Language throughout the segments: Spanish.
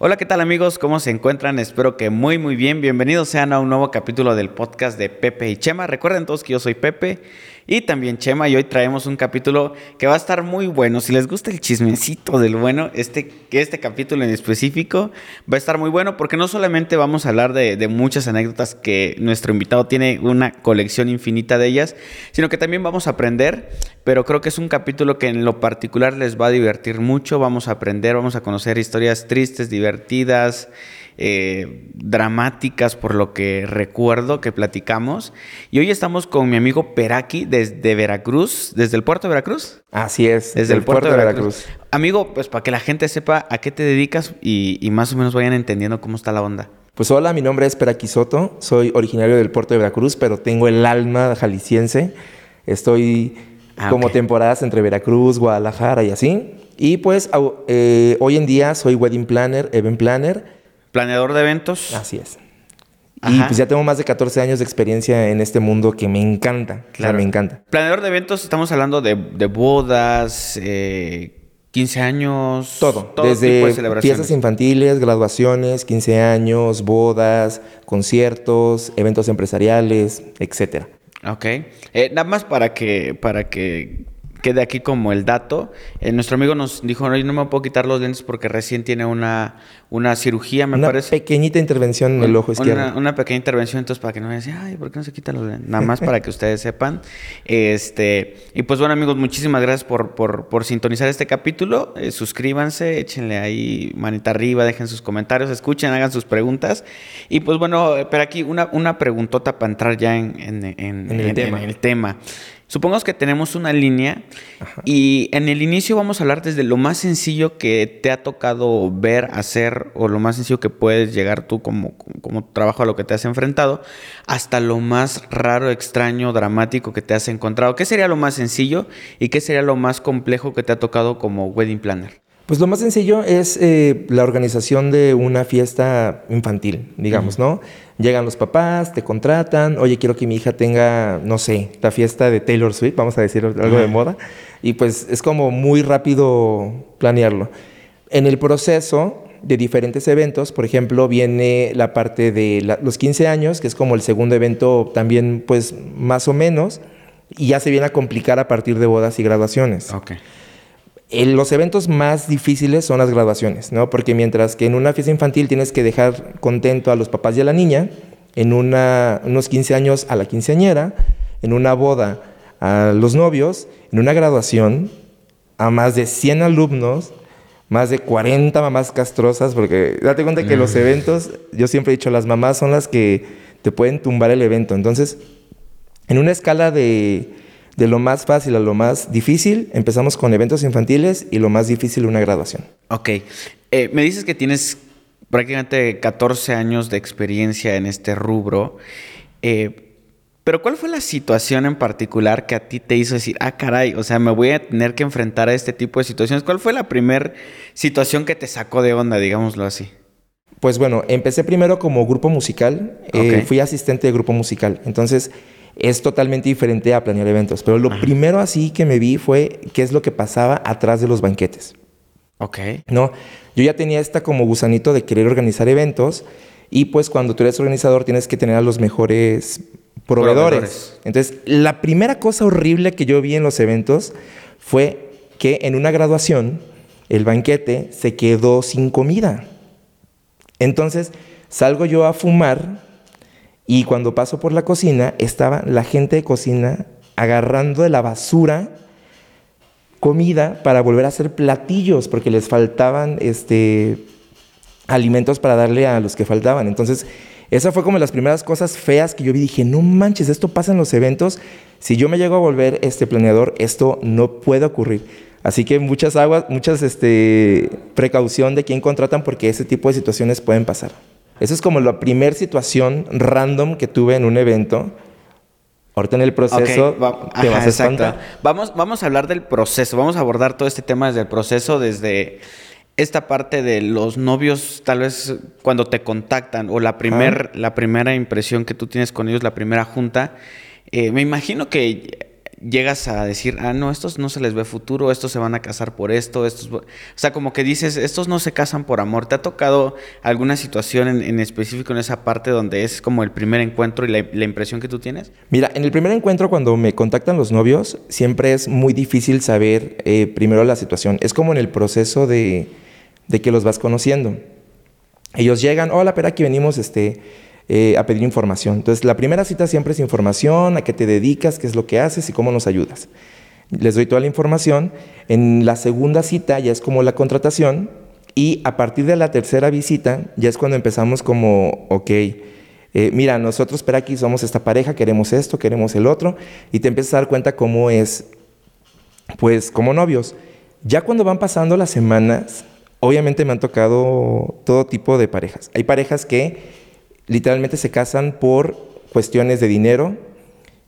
Hola, ¿qué tal amigos? ¿Cómo se encuentran? Espero que muy muy bien. Bienvenidos sean a un nuevo capítulo del podcast de Pepe y Chema. Recuerden todos que yo soy Pepe y también Chema y hoy traemos un capítulo que va a estar muy bueno. Si les gusta el chismecito del bueno, este, este capítulo en específico va a estar muy bueno porque no solamente vamos a hablar de, de muchas anécdotas que nuestro invitado tiene una colección infinita de ellas, sino que también vamos a aprender, pero creo que es un capítulo que en lo particular les va a divertir mucho. Vamos a aprender, vamos a conocer historias tristes, divertidas eh, dramáticas por lo que recuerdo que platicamos. Y hoy estamos con mi amigo Peraki desde Veracruz, desde el puerto de Veracruz. Así es, desde el puerto, de Veracruz. Amigo, pues para que la gente sepa a qué te dedicas y, y, más o menos vayan entendiendo cómo está la onda. Pues hola, mi nombre es Peraki Soto, soy originario del puerto de Veracruz, pero tengo el alma jalisciense. Estoy ah, como okay. temporadas entre Veracruz, Guadalajara y así. Y pues eh, hoy en día soy wedding planner, event planner Planeador de eventos. Así es. Ajá. Y pues ya tengo más de 14 años de experiencia en este mundo que me encanta. Claro, o sea, me encanta. Planeador de eventos, estamos hablando de, de bodas, eh, 15 años. Todo. todo Desde de fiestas infantiles, graduaciones, 15 años, bodas, conciertos, eventos empresariales, etcétera. Ok. Eh, nada más para que, para que quede aquí como el dato. Eh, nuestro amigo nos dijo, no, yo no me puedo quitar los lentes porque recién tiene una, una cirugía, me una parece. Una pequeñita intervención en el ojo izquierdo. Una, una, pequeña intervención, entonces para que no me digan, ay, ¿por qué no se quitan los lentes? Nada más para que ustedes sepan. Este, y pues bueno, amigos, muchísimas gracias por, por, por sintonizar este capítulo. Eh, suscríbanse, échenle ahí manita arriba, dejen sus comentarios, escuchen, hagan sus preguntas. Y pues bueno, pero aquí una, una preguntota para entrar ya en, en, en, en el tema. el tema. Supongamos que tenemos una línea Ajá. y en el inicio vamos a hablar desde lo más sencillo que te ha tocado ver, hacer o lo más sencillo que puedes llegar tú como, como trabajo a lo que te has enfrentado, hasta lo más raro, extraño, dramático que te has encontrado. ¿Qué sería lo más sencillo y qué sería lo más complejo que te ha tocado como wedding planner? Pues lo más sencillo es eh, la organización de una fiesta infantil, digamos, uh -huh. ¿no? Llegan los papás, te contratan, oye, quiero que mi hija tenga, no sé, la fiesta de Taylor Swift, vamos a decir algo de moda, y pues es como muy rápido planearlo. En el proceso de diferentes eventos, por ejemplo, viene la parte de la, los 15 años, que es como el segundo evento también, pues más o menos, y ya se viene a complicar a partir de bodas y graduaciones. Okay. Los eventos más difíciles son las graduaciones, ¿no? Porque mientras que en una fiesta infantil tienes que dejar contento a los papás y a la niña, en una, unos 15 años a la quinceañera, en una boda a los novios, en una graduación a más de 100 alumnos, más de 40 mamás castrosas, porque date cuenta que los eventos, yo siempre he dicho, las mamás son las que te pueden tumbar el evento. Entonces, en una escala de de lo más fácil a lo más difícil, empezamos con eventos infantiles y lo más difícil una graduación. Ok. Eh, me dices que tienes prácticamente 14 años de experiencia en este rubro. Eh, pero ¿cuál fue la situación en particular que a ti te hizo decir, ah, caray, o sea, me voy a tener que enfrentar a este tipo de situaciones? ¿Cuál fue la primera situación que te sacó de onda, digámoslo así? Pues bueno, empecé primero como grupo musical, okay. eh, fui asistente de grupo musical. Entonces, es totalmente diferente a planear eventos. Pero lo Ajá. primero así que me vi fue qué es lo que pasaba atrás de los banquetes. Ok. No, yo ya tenía esta como gusanito de querer organizar eventos y pues cuando tú eres organizador tienes que tener a los mejores proveedores. proveedores. Entonces, la primera cosa horrible que yo vi en los eventos fue que en una graduación el banquete se quedó sin comida. Entonces, salgo yo a fumar y cuando paso por la cocina, estaba la gente de cocina agarrando de la basura comida para volver a hacer platillos, porque les faltaban este, alimentos para darle a los que faltaban. Entonces, esa fue como las primeras cosas feas que yo vi. Dije, no manches, esto pasa en los eventos. Si yo me llego a volver este planeador, esto no puede ocurrir. Así que muchas aguas, muchas este, precaución de quién contratan porque ese tipo de situaciones pueden pasar. Esa es como la primera situación random que tuve en un evento. Ahorita en el proceso te vas a Vamos, vamos a hablar del proceso, vamos a abordar todo este tema desde el proceso, desde esta parte de los novios, tal vez cuando te contactan o la, primer, la primera impresión que tú tienes con ellos, la primera junta. Eh, me imagino que llegas a decir, ah, no, estos no se les ve futuro, estos se van a casar por esto, estos... O sea, como que dices, estos no se casan por amor. ¿Te ha tocado alguna situación en, específico en esa parte donde es como el primer encuentro y la, impresión que tú tienes? Mira, en el primer encuentro cuando me contactan los novios, siempre es muy difícil saber eh, primero la situación. Es como en el proceso de, de que los vas conociendo. Ellos llegan, hola, pero aquí venimos, este eh, a pedir información. Entonces, la primera cita siempre es información, a qué te dedicas, qué es lo que haces y cómo nos ayudas. Les doy toda la información. En la segunda cita ya es como la contratación y a partir de la tercera visita ya es cuando empezamos como, ok, eh, mira, nosotros, pero aquí somos esta pareja, queremos esto, queremos el otro, y te empiezas a dar cuenta cómo es, pues, como novios. Ya cuando van pasando las semanas, obviamente me han tocado todo tipo de parejas. Hay parejas que literalmente se casan por cuestiones de dinero.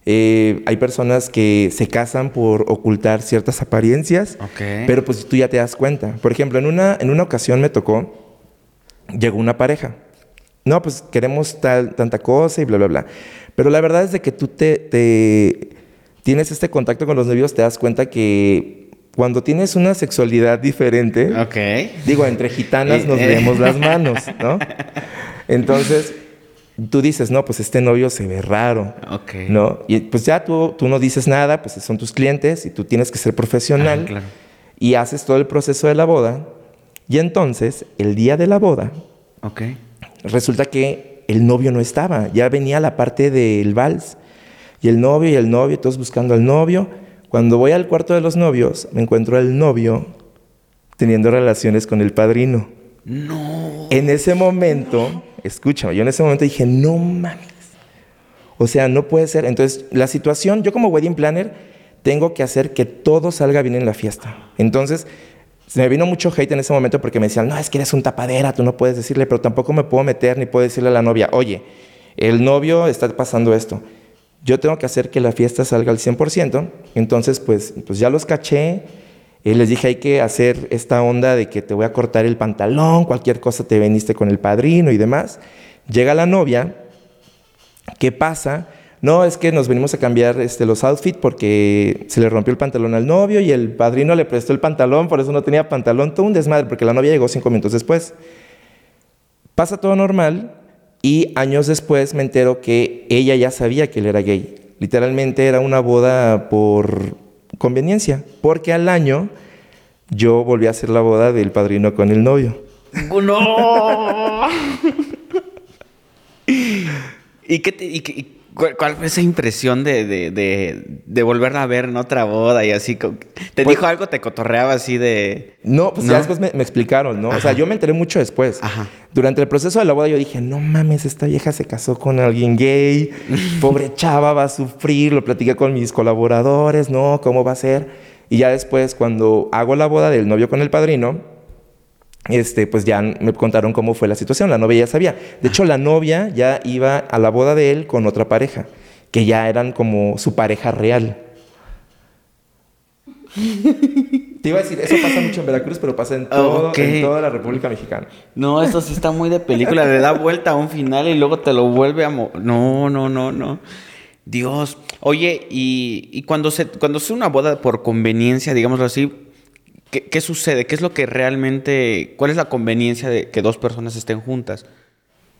Eh, hay personas que se casan por ocultar ciertas apariencias, pero pues tú ya te das cuenta. Por ejemplo, en una, en una ocasión me tocó, llegó una pareja. No, pues queremos tal, tanta cosa y bla, bla, bla. Pero la verdad es de que tú te, te tienes este contacto con los novios, te das cuenta que cuando tienes una sexualidad diferente, digo, entre gitanas nos leemos las manos, ¿no? Entonces, tú dices, no, pues este novio se ve raro. ¿No? Y pues ya tú, tú no dices nada, pues son tus clientes y tú tienes que ser profesional. Y haces todo el proceso de la boda. Y entonces, el día de la boda, resulta que el novio no estaba. Ya venía la parte del vals. Y el novio y el novio, todos buscando al novio. Cuando voy al cuarto de los novios, me encuentro al novio teniendo relaciones con el padrino. No. En ese momento escúchame, yo en ese momento dije, no mames. O sea, no puede ser. Entonces, la situación, yo como wedding planner, tengo que hacer que todo salga bien en la fiesta. Entonces, se me vino mucho hate en ese momento porque me decían, no, es que eres un tapadera, tú no puedes decirle, pero tampoco me puedo meter ni puedo decirle a la novia, oye, el novio está pasando esto. Yo tengo que hacer que la fiesta salga al 100%. Entonces, pues, pues ya los caché. Y les dije, hay que hacer esta onda de que te voy a cortar el pantalón, cualquier cosa te veniste con el padrino y demás. Llega la novia, ¿qué pasa? No, es que nos venimos a cambiar este, los outfits porque se le rompió el pantalón al novio y el padrino le prestó el pantalón, por eso no tenía pantalón, todo un desmadre, porque la novia llegó cinco minutos después. Pasa todo normal y años después me entero que ella ya sabía que él era gay. Literalmente era una boda por conveniencia, porque al año yo volví a hacer la boda del padrino con el novio. ¡No! ¿Y qué te, y, ¿Cuál fue esa impresión de, de, volverla a ver en otra boda y así? ¿Te pues dijo algo? ¿Te cotorreaba así de...? No, pues ya después me, explicaron, ¿no? O sea, yo me enteré mucho después. Ajá. Durante el proceso de la boda yo dije, no mames, esta vieja se casó con alguien gay, pobre chava, va a sufrir, lo platiqué con mis colaboradores, ¿no? ¿Cómo va a ser? Y ya después, cuando hago la boda del novio con el padrino, este, pues ya me contaron cómo fue la situación. La novia ya sabía. De hecho, la novia ya iba a la boda de él con otra pareja, que ya eran como su pareja real. Te iba a decir, eso pasa mucho en Veracruz, pero pasa en, todo, en toda la República Mexicana. No, esto sí está muy de película. Le da vuelta a un final y luego te lo vuelve a... no, no, no, no. Dios. Oye, y, y cuando se cuando se una boda por conveniencia, digámoslo así, ¿Qué, sucede? ¿Qué es lo que realmente, cuál es la conveniencia de que dos personas estén juntas?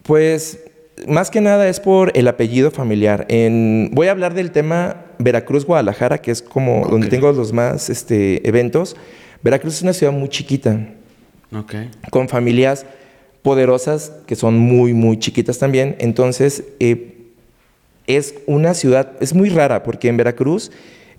Pues más que nada es por el apellido familiar. En, voy a hablar del tema Veracruz-Guadalajara, que es como donde tengo los más este, eventos. Veracruz es una ciudad muy chiquita, con familias poderosas que son muy, muy chiquitas también. Entonces, eh, es una ciudad, es muy rara, porque en Veracruz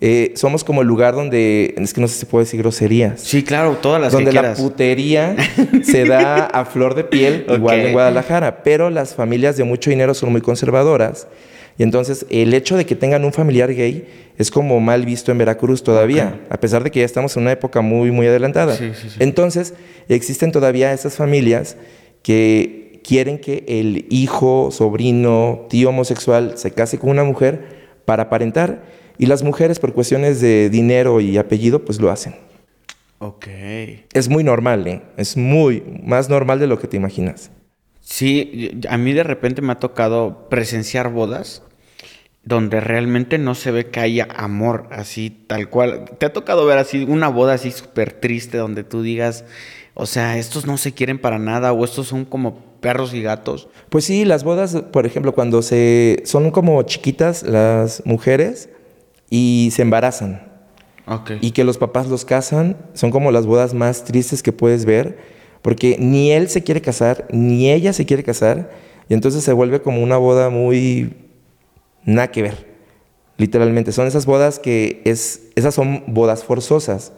eh, somos como el lugar donde, es que no sé si puedo decir groserías. Sí, claro, todas las Donde la putería se da a flor de piel, igual en Guadalajara, pero las familias de mucho dinero son muy conservadoras. Y entonces el hecho de que tengan un familiar gay es como mal visto en Veracruz todavía, a pesar de que ya estamos en una época muy, muy adelantada. Entonces existen todavía esas familias que quieren que el hijo, sobrino, tío homosexual se case con una mujer para aparentar. Y las mujeres, por cuestiones de dinero y apellido, pues lo hacen. Ok. Es muy normal, ¿eh? Es muy más normal de lo que te imaginas. Sí, a mí de repente me ha tocado presenciar bodas donde realmente no se ve que haya amor así tal cual. ¿Te ha tocado ver así una boda así súper triste donde tú digas, o sea, estos no se quieren para nada o estos son como perros y gatos? Pues sí, las bodas, por ejemplo, cuando se son como chiquitas las mujeres y se embarazan. Ok. Y que los papás los casan, son como las bodas más tristes que puedes ver, porque ni él se quiere casar, ni ella se quiere casar, y entonces se vuelve como una boda muy nada que ver. Literalmente, son esas bodas que es, esas son bodas forzosas,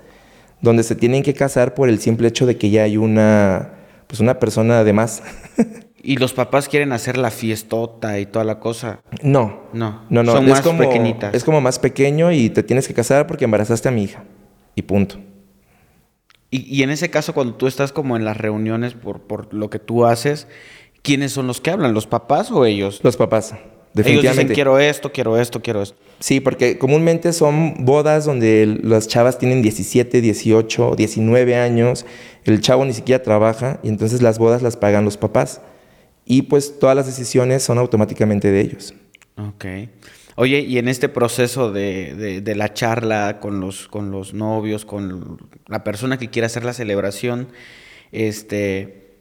donde se tienen que casar por el simple hecho de que ya hay una, pues una persona de más. Y los papás quieren hacer la fiestota y toda la cosa. No. No. No, no. Son es más como, pequeñitas. Es como más pequeño y te tienes que casar porque embarazaste a mi hija. Y punto. Y, y en ese caso, cuando tú estás como en las reuniones por, por lo que tú haces, ¿quiénes son los que hablan? ¿Los papás o ellos? Los papás. Ellos Definitivamente. dicen, quiero esto, quiero esto, quiero esto. Sí, porque comúnmente son bodas donde las chavas tienen 17, 18, 19 años, el chavo ni siquiera trabaja y entonces las bodas las pagan los papás. Y pues todas las decisiones son automáticamente de ellos. Ok. Oye, y en este proceso de, de- de la charla con los, con los novios, con la persona que quiere hacer la celebración, este,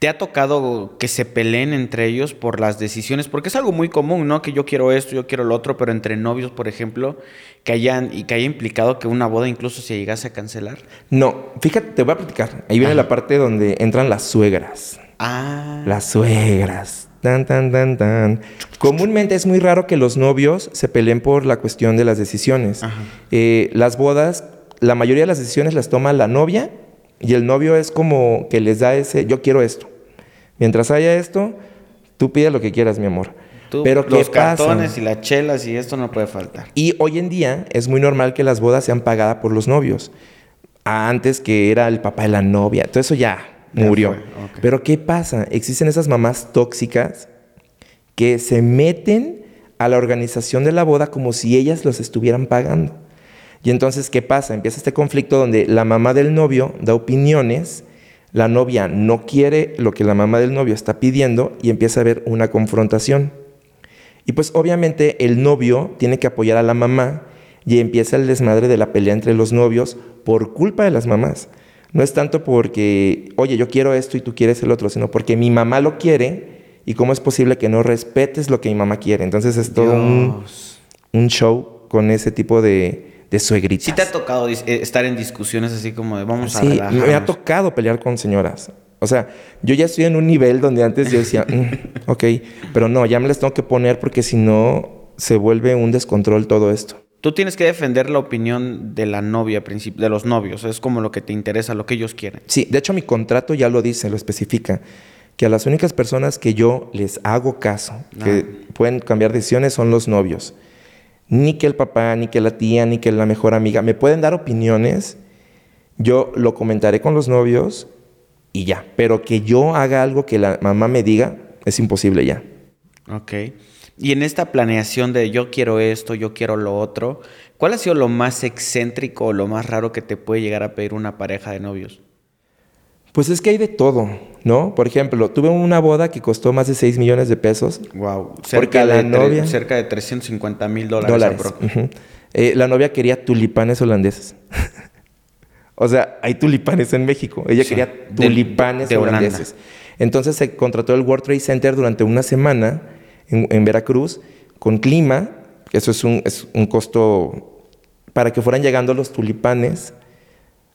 ¿te ha tocado que se peleen entre ellos por las decisiones? Porque es algo muy común, ¿no? Que yo quiero esto, yo quiero lo otro, pero entre novios, por ejemplo, que hayan, y que haya implicado que una boda incluso se llegase a cancelar. No, fíjate, te voy a platicar. Ahí viene la parte donde entran las suegras. Ah. Las suegras. Tan, tan, tan, tan. Comúnmente es muy raro que los novios se peleen por la cuestión de las decisiones. Eh, las bodas, la mayoría de las decisiones las toma la novia y el novio es como que les da ese, yo quiero esto. Mientras haya esto, tú pide lo que quieras, mi amor. Tú, Pero ¿qué los pasa? cartones y las chelas y esto no puede faltar. Y hoy en día es muy normal que las bodas sean pagadas por los novios. Antes que era el papá de la novia. Todo eso Ya murió. Pero ¿qué pasa? Existen esas mamás tóxicas que se meten a la organización de la boda como si ellas los estuvieran pagando. Y entonces, ¿qué pasa? Empieza este conflicto donde la mamá del novio da opiniones, la novia no quiere lo que la mamá del novio está pidiendo y empieza a haber una confrontación. Y pues obviamente el novio tiene que apoyar a la mamá y empieza el desmadre de la pelea entre los novios por culpa de las mamás. No es tanto porque, oye, yo quiero esto y tú quieres el otro, sino porque mi mamá lo quiere y cómo es posible que no respetes lo que mi mamá quiere. Entonces es todo un, show con ese tipo de, de suegritas. ¿Sí te ha tocado eh, estar en discusiones así como de vamos a Sí, relajarnos? me ha tocado pelear con señoras. O sea, yo ya estoy en un nivel donde antes yo decía, "Mm, ok, pero no, ya me les tengo que poner porque si no se vuelve un descontrol todo esto. Tú tienes que defender la opinión de la novia, de los novios. Es como lo que te interesa, lo que ellos quieren. Sí, de hecho mi contrato ya lo dice, lo especifica, que a las únicas personas que yo les hago caso, que pueden cambiar decisiones, son los novios. Ni que el papá, ni que la tía, ni que la mejor amiga. Me pueden dar opiniones, yo lo comentaré con los novios y ya. Pero que yo haga algo que la mamá me diga, es imposible ya. Ok. Y en esta planeación de yo quiero esto, yo quiero lo otro, ¿cuál ha sido lo más excéntrico o lo más raro que te puede llegar a pedir una pareja de novios? Pues es que hay de todo, ¿no? Por ejemplo, tuve una boda que costó más de 6 millones de pesos. Wow. Porque Cerca, de, novia- cerca de 350 mil dólares. dólares. Eh, la novia quería tulipanes holandeses. o sea, hay tulipanes en México. Ella Sí. quería tulipanes de holandeses. Entonces se contrató el World Trade Center durante una semana en, en Veracruz con clima. Eso es un, es un costo para que fueran llegando los tulipanes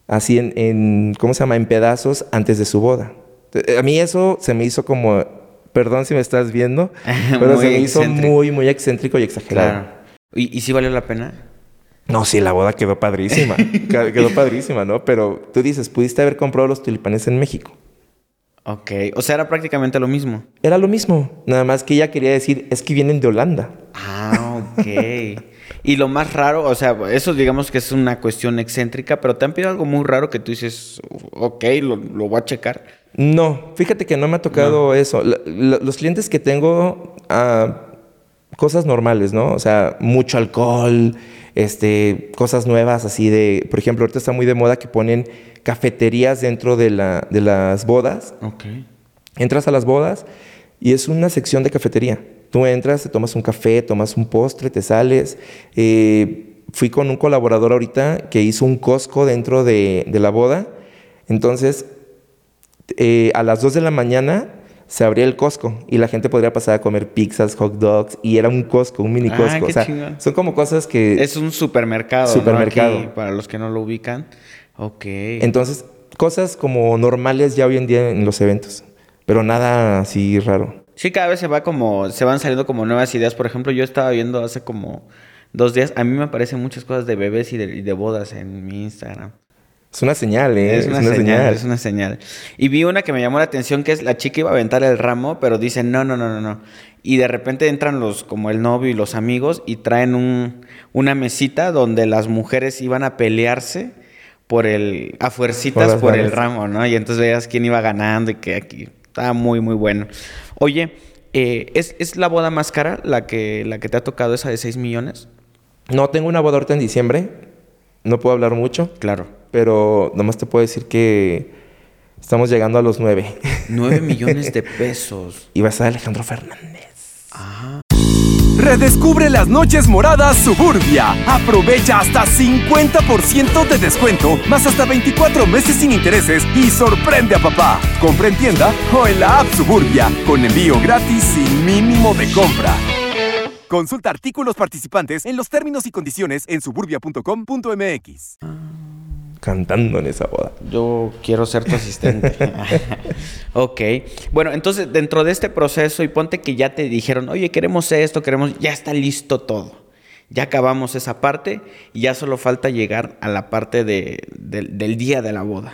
así en, en, ¿cómo se llama? En pedazos antes de su boda. Eh, A mí eso se me hizo como, perdón si me estás viendo, pero se me hizo muy, muy excéntrico y exagerado. Claro. ¿Y, ¿Y si valió la pena? No, sí, la boda quedó padrísima. Quedó padrísima, ¿no? Pero tú dices, pudiste haber comprado los tulipanes en México. Ok. O sea, era prácticamente lo mismo. Era lo mismo. Nada más que ella quería decir, es que vienen de Holanda. Ah, ok. y lo más raro, o sea, eso digamos que es una cuestión excéntrica, pero te han pedido algo muy raro que tú dices, ok, lo, lo voy a checar. No, fíjate que no me ha tocado eso. La- la- los clientes que tengo, ah, cosas normales, ¿no? O sea, mucho alcohol, este, cosas nuevas así de, por ejemplo, ahorita está muy de moda que ponen cafeterías dentro de, la, de las bodas. Ok. Entras a las bodas y es una sección de cafetería. Tú entras, te tomas un café, tomas un postre, te sales. Eh, fui con un colaborador ahorita que hizo un Costco dentro de, de la boda. Entonces, eh, a las 2 de la mañana se abría el Costco y la gente podría pasar a comer pizzas, hot dogs y era un Costco, un mini Ah, Costco. o sea, son como cosas que... Es un supermercado. ¿no? Supermercado. Aquí, para los que no lo ubican. Ok. Entonces, cosas como normales ya hoy en día en los eventos, pero nada así raro. Sí, cada vez se va como, se van saliendo como nuevas ideas. Por ejemplo, yo estaba viendo hace como dos días, a mí me aparecen muchas cosas de bebés y de, y de bodas en mi Instagram. Es una señal, ¿eh? Es una, señal, es una señal. Y vi una que me llamó la atención que es la chica iba a aventar el ramo, pero dice no, no, no, no, no. Y de repente entran los, como el novio y los amigos, y traen un, una mesita donde las mujeres iban a pelearse por el, a fuercitas Por el ramo, ¿no? Y entonces veías quién iba ganando y que aquí estaba muy, muy bueno. Oye, eh, ¿es, ¿es la boda más cara la que, la que te ha tocado esa de 6 millones? No, tengo una boda ahorita en diciembre. No puedo hablar mucho, Claro. pero nomás te puedo decir que estamos llegando a los nueve. 9 millones de pesos. y va a estar Alejandro Fernández. Redescubre las noches moradas Suburbia. Aprovecha hasta 50% de descuento, más hasta 24 meses sin intereses y sorprende a papá. Compra en tienda o en la app Suburbia, con envío gratis sin mínimo de compra. Consulta artículos participantes en los términos y condiciones en suburbia.com.mx. Cantando en esa boda. Yo quiero ser tu asistente. ok. Bueno, entonces dentro de este proceso y ponte que ya te dijeron, oye, queremos esto, queremos, ya está listo todo. Ya acabamos esa parte y ya solo falta llegar a la parte de- del- del día de la boda.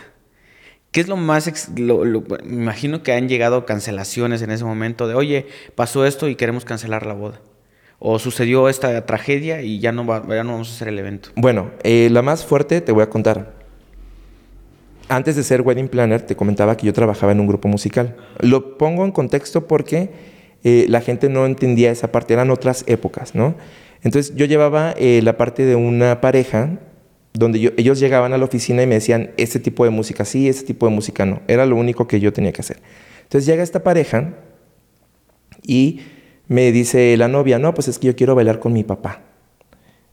¿Qué es lo más... ex- lo- lo- me imagino que han llegado cancelaciones en ese momento de, oye, pasó esto y queremos cancelar la boda. O sucedió esta tragedia y ya no, va- ya no vamos a hacer el evento. Bueno, eh, la más fuerte te voy a contar. Antes de ser wedding planner, te comentaba que yo trabajaba en un grupo musical. Lo pongo en contexto porque eh, la gente no entendía esa parte, eran otras épocas, ¿no? Entonces yo llevaba eh, la parte de una pareja donde ellos llegaban a la oficina y me decían, este tipo de música sí, este tipo de música no. Era lo único que yo tenía que hacer. Entonces llega esta pareja y me dice la novia, no, pues es que yo quiero bailar con mi papá.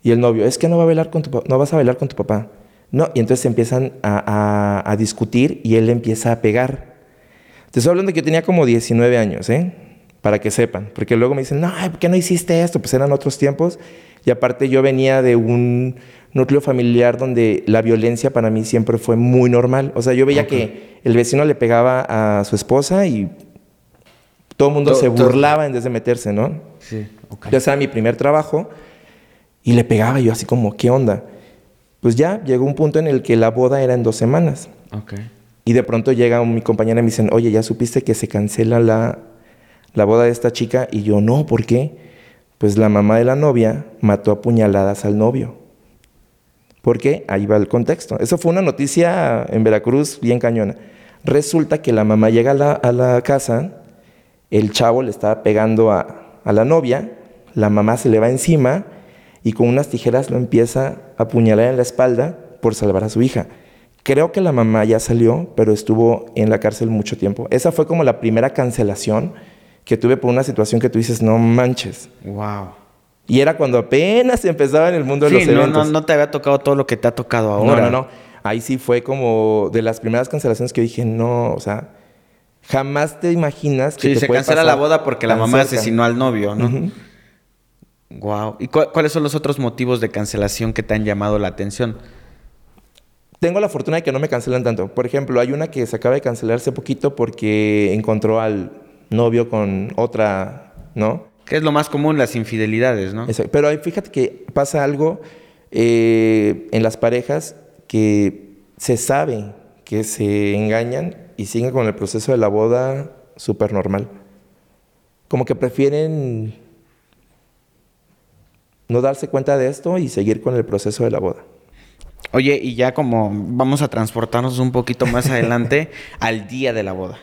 Y el novio, es que no, va a bailar con tu, no vas a bailar con tu papá. No, y entonces empiezan a, a- a discutir y él empieza a pegar. Te estoy hablando de que yo tenía como 19 años, ¿eh? Para que sepan. Porque luego me dicen, no, ¿por qué no hiciste esto? Pues eran otros tiempos. Y aparte yo venía de un núcleo familiar donde la violencia para mí siempre fue muy normal. O sea, yo veía que el vecino le pegaba a su esposa y todo el mundo To- se burlaba en vez de meterse, ¿no? Sí, ok. Ya era mi primer trabajo y le pegaba yo así como, ¿qué onda? Pues ya llegó un punto en el que la boda era en dos semanas. Y de pronto llega mi compañera y me dicen, oye, ¿ya supiste que se cancela la, la boda de esta chica? Y yo, no, ¿por qué? Pues la mamá de la novia mató a puñaladas al novio. ¿Por qué? Ahí va el contexto. Eso fue una noticia en Veracruz bien cañona. Resulta que la mamá llega a la, a la casa, el chavo le estaba pegando a, a la novia, la mamá se le va encima y con unas tijeras lo empieza a apuñalar en la espalda por salvar a su hija. Creo que la mamá ya salió, pero estuvo en la cárcel mucho tiempo. Esa fue como la primera cancelación que tuve por una situación que tú dices, no manches. Wow. Y era cuando apenas empezaba en el mundo de los no, eventos. no, no te había tocado todo lo que te ha tocado No, ahora. no, no. Ahí sí fue como de las primeras cancelaciones que dije, no, o sea, jamás te imaginas que Sí, te se puede cancela pasar la boda porque la mamá cerca. asesinó al novio, ¿no? Ujú. Wow. ¿Y cu- cuáles son los otros motivos de cancelación que te han llamado la atención? Tengo la fortuna de que no me cancelan tanto. Por ejemplo, hay una que se acaba de cancelar hace poquito porque encontró al novio con otra, ¿no? Que es lo más común, las infidelidades, ¿no? Exacto. Pero ahí fíjate que pasa algo eh, en las parejas que se sabe que se engañan y siguen con el proceso de la boda súper normal. Como que prefieren no darse cuenta de esto y seguir con el proceso de la boda. Oye, y ya como vamos a transportarnos un poquito más adelante al día de la boda.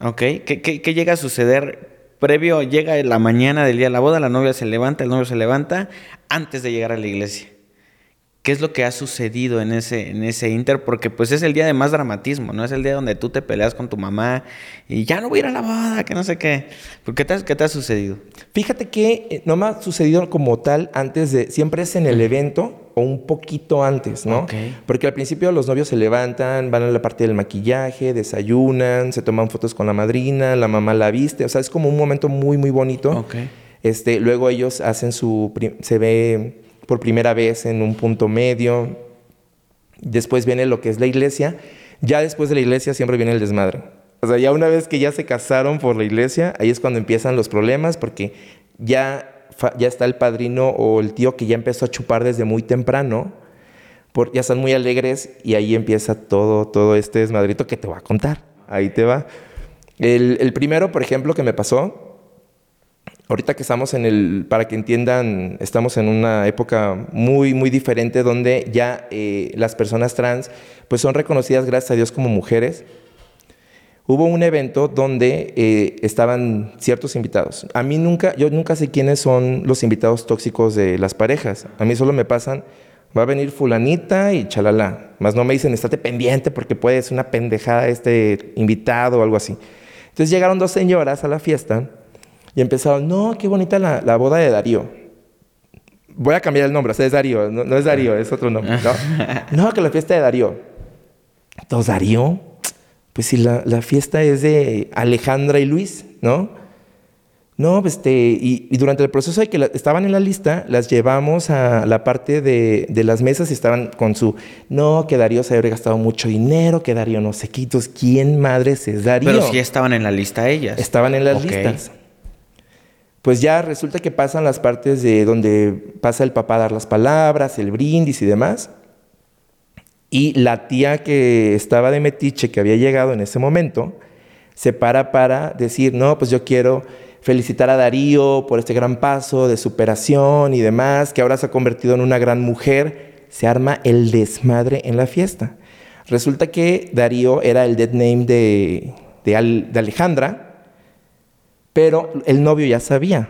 ¿Ok? ¿Qué, qué- qué llega a suceder previo, llega la mañana del día de la boda, la novia se levanta, el novio se levanta antes de llegar a la iglesia. ¿Qué es lo que ha sucedido en ese, en ese inter? Porque pues es el día de más dramatismo, ¿no? Es el día donde tú te peleas con tu mamá y ya no voy a ir a la boda, que no sé qué. ¿Qué te, qué te ha sucedido? Fíjate que eh, no me ha sucedido como tal antes de, siempre es en el evento o un poquito antes, ¿no? Porque al principio los novios se levantan, van a la parte del maquillaje, desayunan, se toman fotos con la madrina, la mamá la viste, o sea, es como un momento muy, muy bonito. Este, luego ellos hacen su, se ve por primera vez en un punto medio. Después viene lo que es la iglesia. Ya después de la iglesia siempre viene el desmadre. O sea, ya una vez que ya se casaron por la iglesia, ahí es cuando empiezan los problemas porque ya, ya está el padrino o el tío que ya empezó a chupar desde muy temprano. Por, ya están muy alegres y ahí empieza todo, todo este desmadrito que te voy a contar. Ahí te va. El, el primero, por ejemplo, que me pasó, Ahorita que estamos en el, para que entiendan, estamos en una época muy, muy diferente donde ya eh, las personas trans pues son reconocidas gracias a Dios como mujeres. Hubo un evento donde eh, estaban ciertos invitados. A mí nunca, yo nunca sé quiénes son los invitados tóxicos de las parejas. A mí solo me pasan, va a venir fulanita y chalala. Más no me dicen, estate pendiente porque puede ser una pendejada este invitado o algo así. Entonces llegaron dos señoras a la fiesta y empezaron, no, qué bonita la, boda de Darío. Voy a cambiar el nombre, o sea, es Darío, no, es Darío, es otro nombre. No, que la fiesta de Darío. Entonces, Darío, pues si la, fiesta es de Alejandra y Luis, ¿no? No, pues, este, y, durante el proceso de que estaban en la lista, las llevamos a la parte de, las mesas y estaban con su, no, que Darío se había gastado mucho dinero, que Darío no sé qué, ¿quién madres es Darío? Pero sí estaban en la lista ellas. Estaban en las listas pues ya resulta que pasan las partes de donde pasa el papá a dar las palabras, el brindis y demás. Y la tía que estaba de Metiche, que había llegado en ese momento, se para para decir, no, pues yo quiero felicitar a Darío por este gran paso de superación y demás, que ahora se ha convertido en una gran mujer. Se arma el desmadre en la fiesta. Resulta que Darío era el dead name de, de, de Alejandra, pero el novio ya sabía,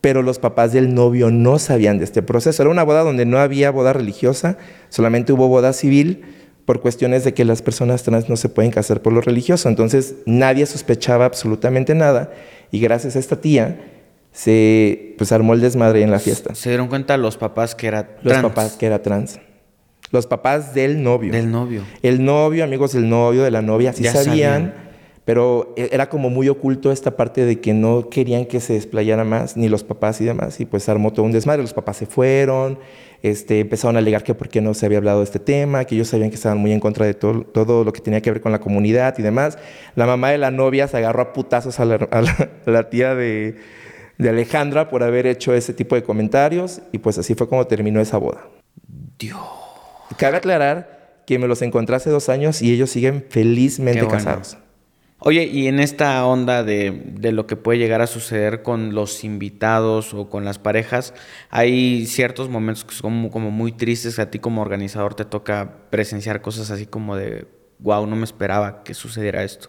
pero los papás del novio no sabían de este proceso. Era una boda donde no había boda religiosa, solamente hubo boda civil por cuestiones de que las personas trans no se pueden casar por lo religioso. Entonces nadie sospechaba absolutamente nada y gracias a esta tía se pues armó el desmadre en la fiesta. Se dieron cuenta los papás que era trans. Los papás que era trans. Los papás del novio. Del novio. El novio, amigos del novio, de la novia, sí sabían pero e, era como muy oculto esta parte de que no querían que se desplayara más, ni los papás y demás, y pues armó todo un desmadre. Los papás se fueron, este, empezaron a alegar que por qué no se había hablado de este tema, que ellos sabían que estaban muy en contra de todo, todo lo que tenía que ver con la comunidad y demás. La mamá de la novia se agarró a putazos a la, tía de, de Alejandra por haber hecho ese tipo de comentarios, y pues así fue como terminó esa boda. Dios. Cabe aclarar que me los encontré hace dos años y ellos siguen felizmente casados. Oye, y en esta onda de, lo que puede llegar a suceder con los invitados o con las parejas, hay ciertos momentos que son como, muy tristes. A ti como organizador te toca presenciar cosas así como de, wow, no me esperaba que sucediera esto.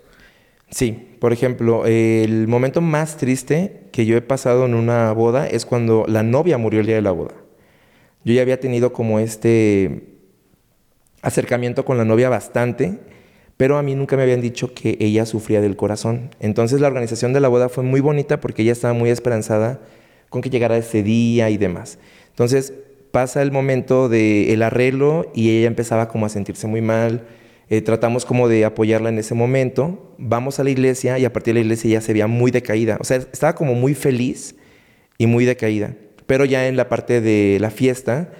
Sí, por ejemplo, el momento más triste que yo he pasado en una boda es cuando la novia murió el día de la boda. Yo ya había tenido como este acercamiento con la novia bastante pero a mí nunca me habían dicho que ella sufría del corazón. Entonces la organización de la boda fue muy bonita porque ella estaba muy esperanzada con que llegara ese día y demás. Entonces pasa el momento del arreglo y ella empezaba como a sentirse muy mal. Eh, tratamos como de apoyarla en ese momento. Vamos a la iglesia y a partir de la iglesia ya se veía muy decaída. O sea, estaba como muy feliz y muy decaída. Pero ya en la parte de la fiesta,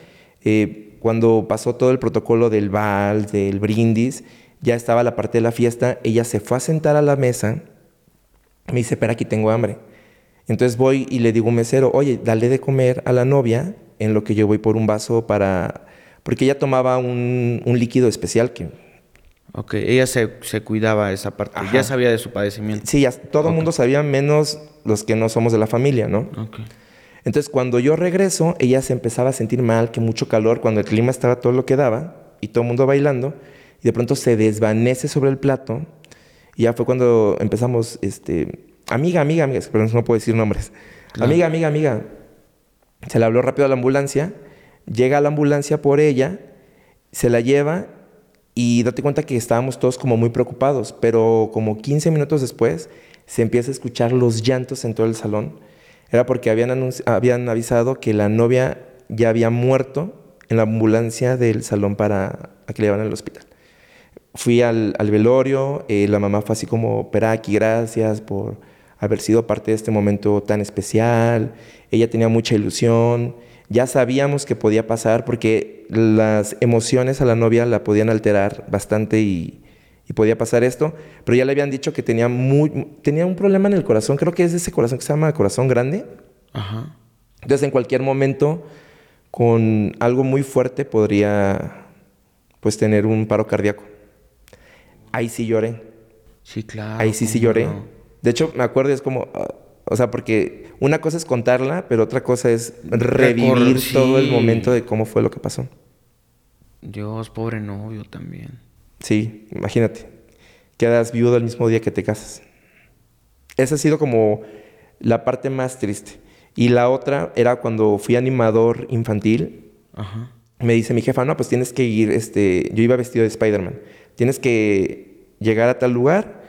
eh, cuando pasó todo el protocolo del vals, del brindis, ya estaba la parte de la fiesta, ella se fue a sentar a la mesa, me dice, pero aquí tengo hambre. Entonces voy y le digo a un mesero, oye, dale de comer a la novia en lo que yo voy por un vaso para... Porque ella tomaba un, líquido especial que... Ok, ella se, cuidaba esa parte, ya sabía de su padecimiento. Sí, todo el mundo sabía, menos los que no somos de la familia, ¿no? Okay. Entonces cuando yo regreso, ella se empezaba a sentir mal, que mucho calor, cuando el clima estaba todo lo que daba y todo el mundo bailando y de pronto se desvanece sobre el plato. Y ya fue cuando empezamos este, amiga, amiga, amiga, pero no puedo decir nombres. Amiga, amiga, amiga. Se le habló rápido a la ambulancia, llega a la ambulancia por ella, se la lleva y date cuenta que estábamos todos como muy preocupados, pero como 15 minutos después se empieza a escuchar los llantos en todo el salón. Era porque habían, habían avisado que la novia ya había muerto en la ambulancia del salón para que le llevaran al hospital. Fui al, velorio, eh, la mamá fue así como, Peraki, gracias por haber sido parte de este momento tan especial. Ella tenía mucha ilusión. Ya sabíamos que podía pasar porque las emociones a la novia la podían alterar bastante y, podía pasar esto, pero ya le habían dicho que tenía, muy, tenía un problema en el corazón, creo que es ese corazón que se llama corazón grande. Ajá. Entonces en cualquier momento con algo muy fuerte podría pues tener un paro cardíaco. Ahí sí lloré. Sí, claro. Ahí sí sí lloré. De hecho, me acuerdo, es como, ah, o sea, porque una cosa es contarla, pero otra cosa es revivir todo el momento de cómo fue lo que pasó. Dios, pobre novio también. Sí, imagínate. Quedas viudo el mismo día que te casas. Esa ha sido como la parte más triste. Y la otra era cuando fui animador infantil. Ajá. Me dice mi jefa, no, pues tienes que ir, este, yo iba vestido de Spider-Man. Tienes que llegar a tal lugar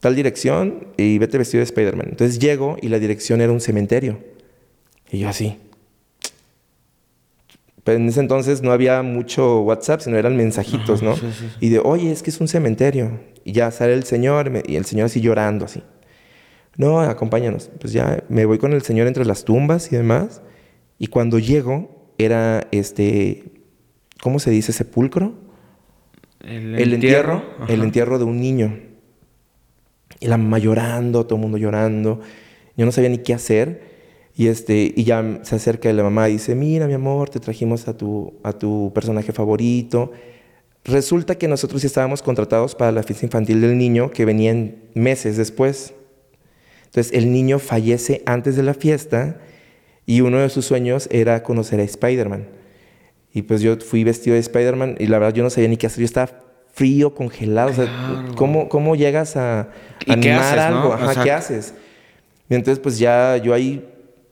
tal dirección y vete vestido de Spider-Man. Entonces llego y la dirección era un cementerio. Y yo así. Pero en ese entonces no había mucho WhatsApp, sino eran mensajitos, ¿no? Y de, oye, es que es un cementerio. Y ya sale el señor y el señor así llorando, así. No, acompáñanos. Pues ya me voy con el señor entre las tumbas y demás. Y cuando llego, era este, ¿cómo se dice? Sepulcro. El entierro. el entierro de un niño. Y la mamá llorando, todo el mundo llorando. Yo no sabía ni qué hacer. Y, este, y ya se acerca la mamá y dice, mira mi amor, te trajimos a tu, a tu personaje favorito. Resulta que nosotros ya estábamos contratados para la fiesta infantil del niño que venían meses después. Entonces el niño fallece antes de la fiesta y uno de sus sueños era conocer a Spider-Man. Y pues yo fui vestido de Spider-Man y la verdad yo no sabía ni qué hacer. Yo estaba frío, congelado. O sea, ¿cómo, ¿cómo, llegas a animar algo? Ajá, ¿qué haces? Y entonces, pues ya yo ahí,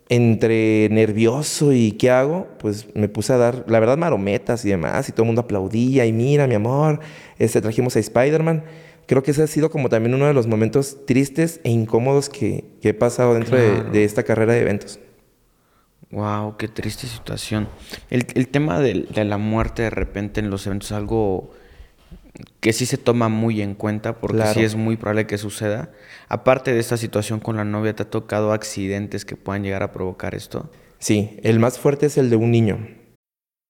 entre nervioso y qué hago, pues me puse a dar, la verdad, marometas y demás, y todo el mundo aplaudía, y mira, mi amor, este, trajimos a Spider-Man. Creo que ese ha sido como también uno de los momentos tristes e incómodos que, he pasado dentro de, esta carrera de eventos. Wow, qué triste situación. El, el tema de, de, la muerte de repente en los eventos es algo que sí se toma muy en cuenta porque sí es muy probable que suceda. Aparte de esta situación con la novia, ¿te ha tocado accidentes que puedan llegar a provocar esto? Sí, el más fuerte es el de un niño.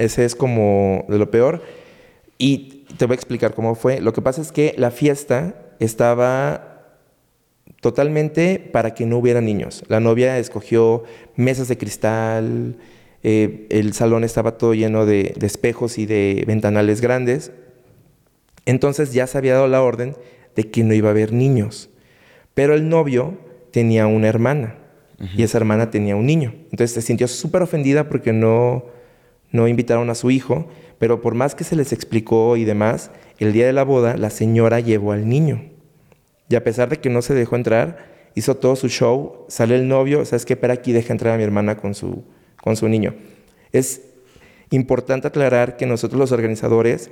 Ese es como de lo peor. Y te voy a explicar cómo fue. Lo que pasa es que la fiesta estaba totalmente para que no hubiera niños. La novia escogió mesas de cristal, eh, el salón estaba todo lleno de, espejos y de ventanales grandes. Entonces ya se había dado la orden de que no iba a haber niños. Pero el novio tenía una hermana y esa hermana tenía un niño. Entonces se sintió súper ofendida porque no, no invitaron a su hijo, pero por más que se les explicó y demás, el día de la boda la señora llevó al niño. Y a pesar de que no se dejó entrar, hizo todo su show, sale el novio, ¿sabes qué? Espera aquí, deja entrar a mi hermana con su, con su niño. Es importante aclarar que nosotros los organizadores,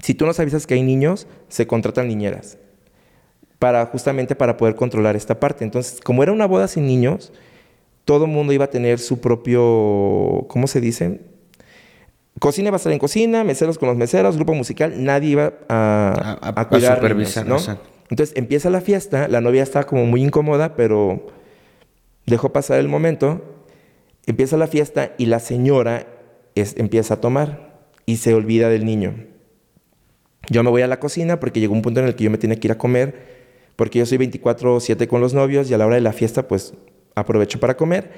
si tú nos avisas que hay niños, se contratan niñeras, para, justamente para poder controlar esta parte. Entonces, como era una boda sin niños, todo el mundo iba a tener su propio, ¿cómo se dice? Cocina iba a estar en cocina, meseros con los meseros, grupo musical, nadie iba a, a, cuidar supervisar, ¿no? Entonces empieza la fiesta, la novia está como muy incómoda, pero dejó pasar el momento, empieza la fiesta y la señora empieza a tomar y se olvida del niño. Yo me voy a la cocina porque llegó un punto en el que yo me tenía que ir a comer porque yo soy 24/7 con los novios y a la hora de la fiesta pues aprovecho para comer.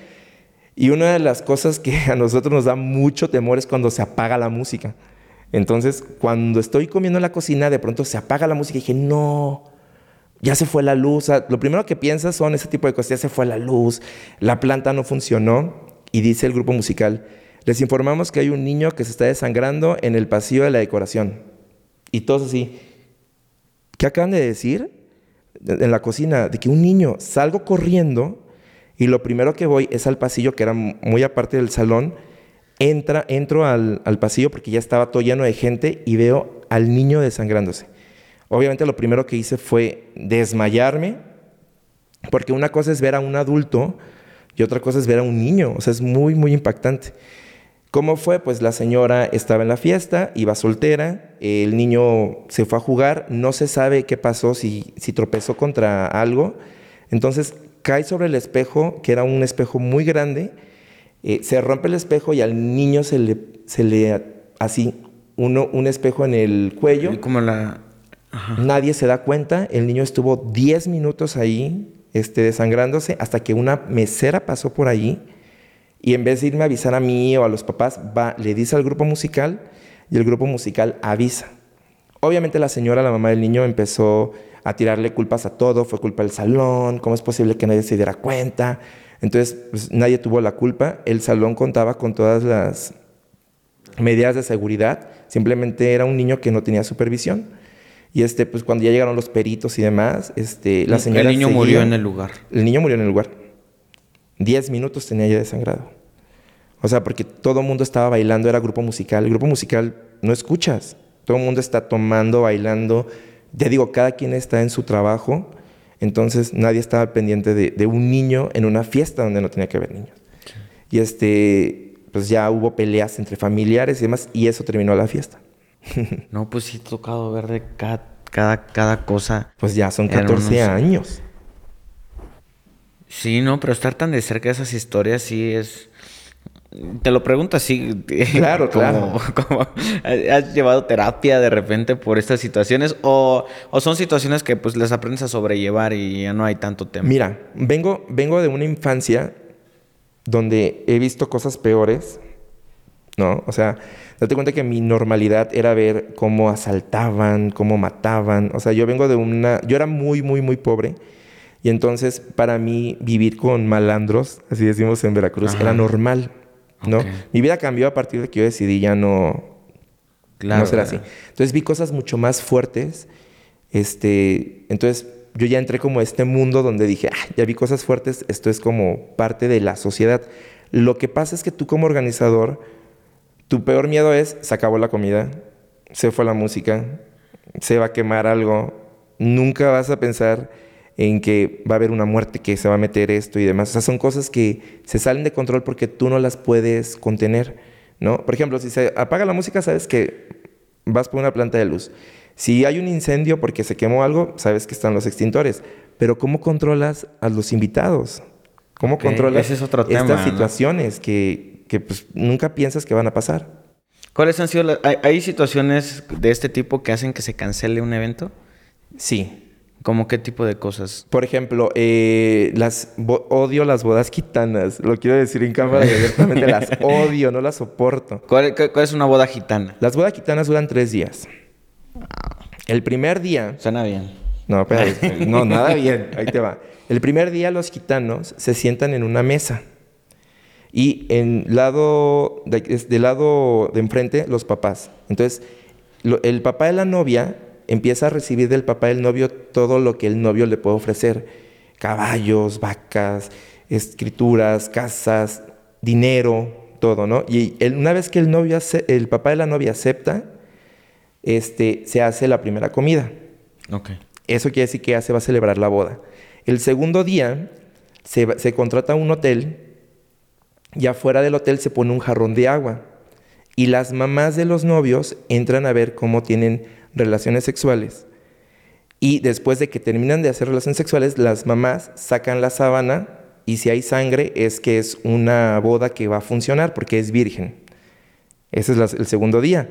Y una de las cosas que a nosotros nos da mucho temor es cuando se apaga la música. Entonces, cuando estoy comiendo en la cocina, de pronto se apaga la música y dije, no, ya se fue la luz. lo primero que piensas son ese tipo de cosas, ya se fue la luz, la planta no funcionó. Y dice el grupo musical, les informamos que hay un niño que se está desangrando en el pasillo de la decoración. Y todos así, ¿qué acaban de decir? En la cocina, de que un niño, salgo corriendo y lo primero que voy es al pasillo que era muy aparte del salón. Entra, entro al, pasillo porque ya estaba todo lleno de gente y veo al niño desangrándose. Obviamente lo primero que hice fue desmayarme, porque una cosa es ver a un adulto y otra cosa es ver a un niño, o sea, es muy, muy impactante. ¿Cómo fue? Pues la señora estaba en la fiesta, iba soltera, el niño se fue a jugar, no se sabe qué pasó, si, si tropezó contra algo, entonces cae sobre el espejo, que era un espejo muy grande, eh, se rompe el espejo y al niño se le, se le así, uno, un espejo en el cuello. Como la... Nadie se da cuenta, el niño estuvo 10 minutos ahí este, desangrándose hasta que una mesera pasó por ahí y en vez de irme a avisar a mí o a los papás, va, le dice al grupo musical y el grupo musical avisa. Obviamente la señora, la mamá del niño, empezó a tirarle culpas a todo, fue culpa del salón, ¿cómo es posible que nadie se diera cuenta? Entonces, pues, nadie tuvo la culpa, el salón contaba con todas las medidas de seguridad, simplemente era un niño que no tenía supervisión. Y este, pues cuando ya llegaron los peritos y demás, este, la señora... El niño murió en el lugar. El niño murió en el lugar. Diez minutos tenía ya desangrado. O sea, porque todo el mundo estaba bailando, era grupo musical. El grupo musical no escuchas. Todo el mundo está tomando, bailando. Ya digo, cada quien está en su trabajo. Entonces nadie estaba pendiente de, un niño en una fiesta donde no tenía que haber niños. Y este, pues ya hubo peleas entre familiares y demás, y eso terminó la fiesta. no, pues sí, he tocado ver de cada, cada, cada cosa. Pues ya son 14 años. Sí, no, pero estar tan de cerca de esas historias sí es... Te lo pregunto así. Claro, claro. ¿Has llevado terapia de repente por estas situaciones? O, son situaciones que pues les aprendes a sobrellevar y ya no hay tanto tema? Mira, vengo, vengo de una infancia donde he visto cosas peores, ¿no? O sea, date cuenta que mi normalidad era ver cómo asaltaban, cómo mataban. O sea, yo vengo de una... Yo era muy, muy, muy pobre. Y entonces, para mí, vivir con malandros, así decimos en Veracruz, era normal, ¿no? Mi vida cambió a partir de que yo decidí ya no, no ser así. Entonces, vi cosas mucho más fuertes. Este, entonces, yo ya entré como a este mundo donde dije, ah, ya vi cosas fuertes, esto es como parte de la sociedad. Lo que pasa es que tú como organizador, tu peor miedo es, se acabó la comida, se fue la música, se va a quemar algo. Nunca vas a pensar en que va a haber una muerte, que se va a meter esto y demás. O sea, son cosas que se salen de control porque tú no las puedes contener, ¿no? Por ejemplo, si se apaga la música, sabes que vas por una planta de luz. Si hay un incendio porque se quemó algo, sabes que están los extintores. Pero ¿cómo controlas a los invitados? ¿Cómo controlas estas situaciones que, que pues, nunca piensas que van a pasar? ¿Cuáles han sido las... ¿Hay situaciones de este tipo que hacen que se cancele un evento? Sí, ¿Cómo qué tipo de cosas? Por ejemplo, eh, las odio las bodas gitanas. Lo quiero decir en cámara abiertamente. las odio, no las soporto. ¿Cuál, es una boda gitana? Las bodas gitanas duran tres días. El primer día. Suena bien. No, pero, no, nada bien. Ahí te va. El primer día los gitanos se sientan en una mesa. Y en lado del lado de enfrente, los papás. Entonces, el papá de la novia empieza a recibir del papá del novio todo lo que el novio le puede ofrecer. Caballos, vacas, escrituras, casas, dinero, todo, ¿no? Y una vez que el, novio el papá de la novia acepta, este, se hace la primera comida. Okay. Eso quiere decir que ya se va a celebrar la boda. El segundo día se, se contrata un hotel y afuera del hotel se pone un jarrón de agua. Y las mamás de los novios entran a ver cómo tienen relaciones sexuales. Y después de que terminan de hacer relaciones sexuales, las mamás sacan la sábana y si hay sangre es que es una boda que va a funcionar porque es virgen. Ese es el segundo día.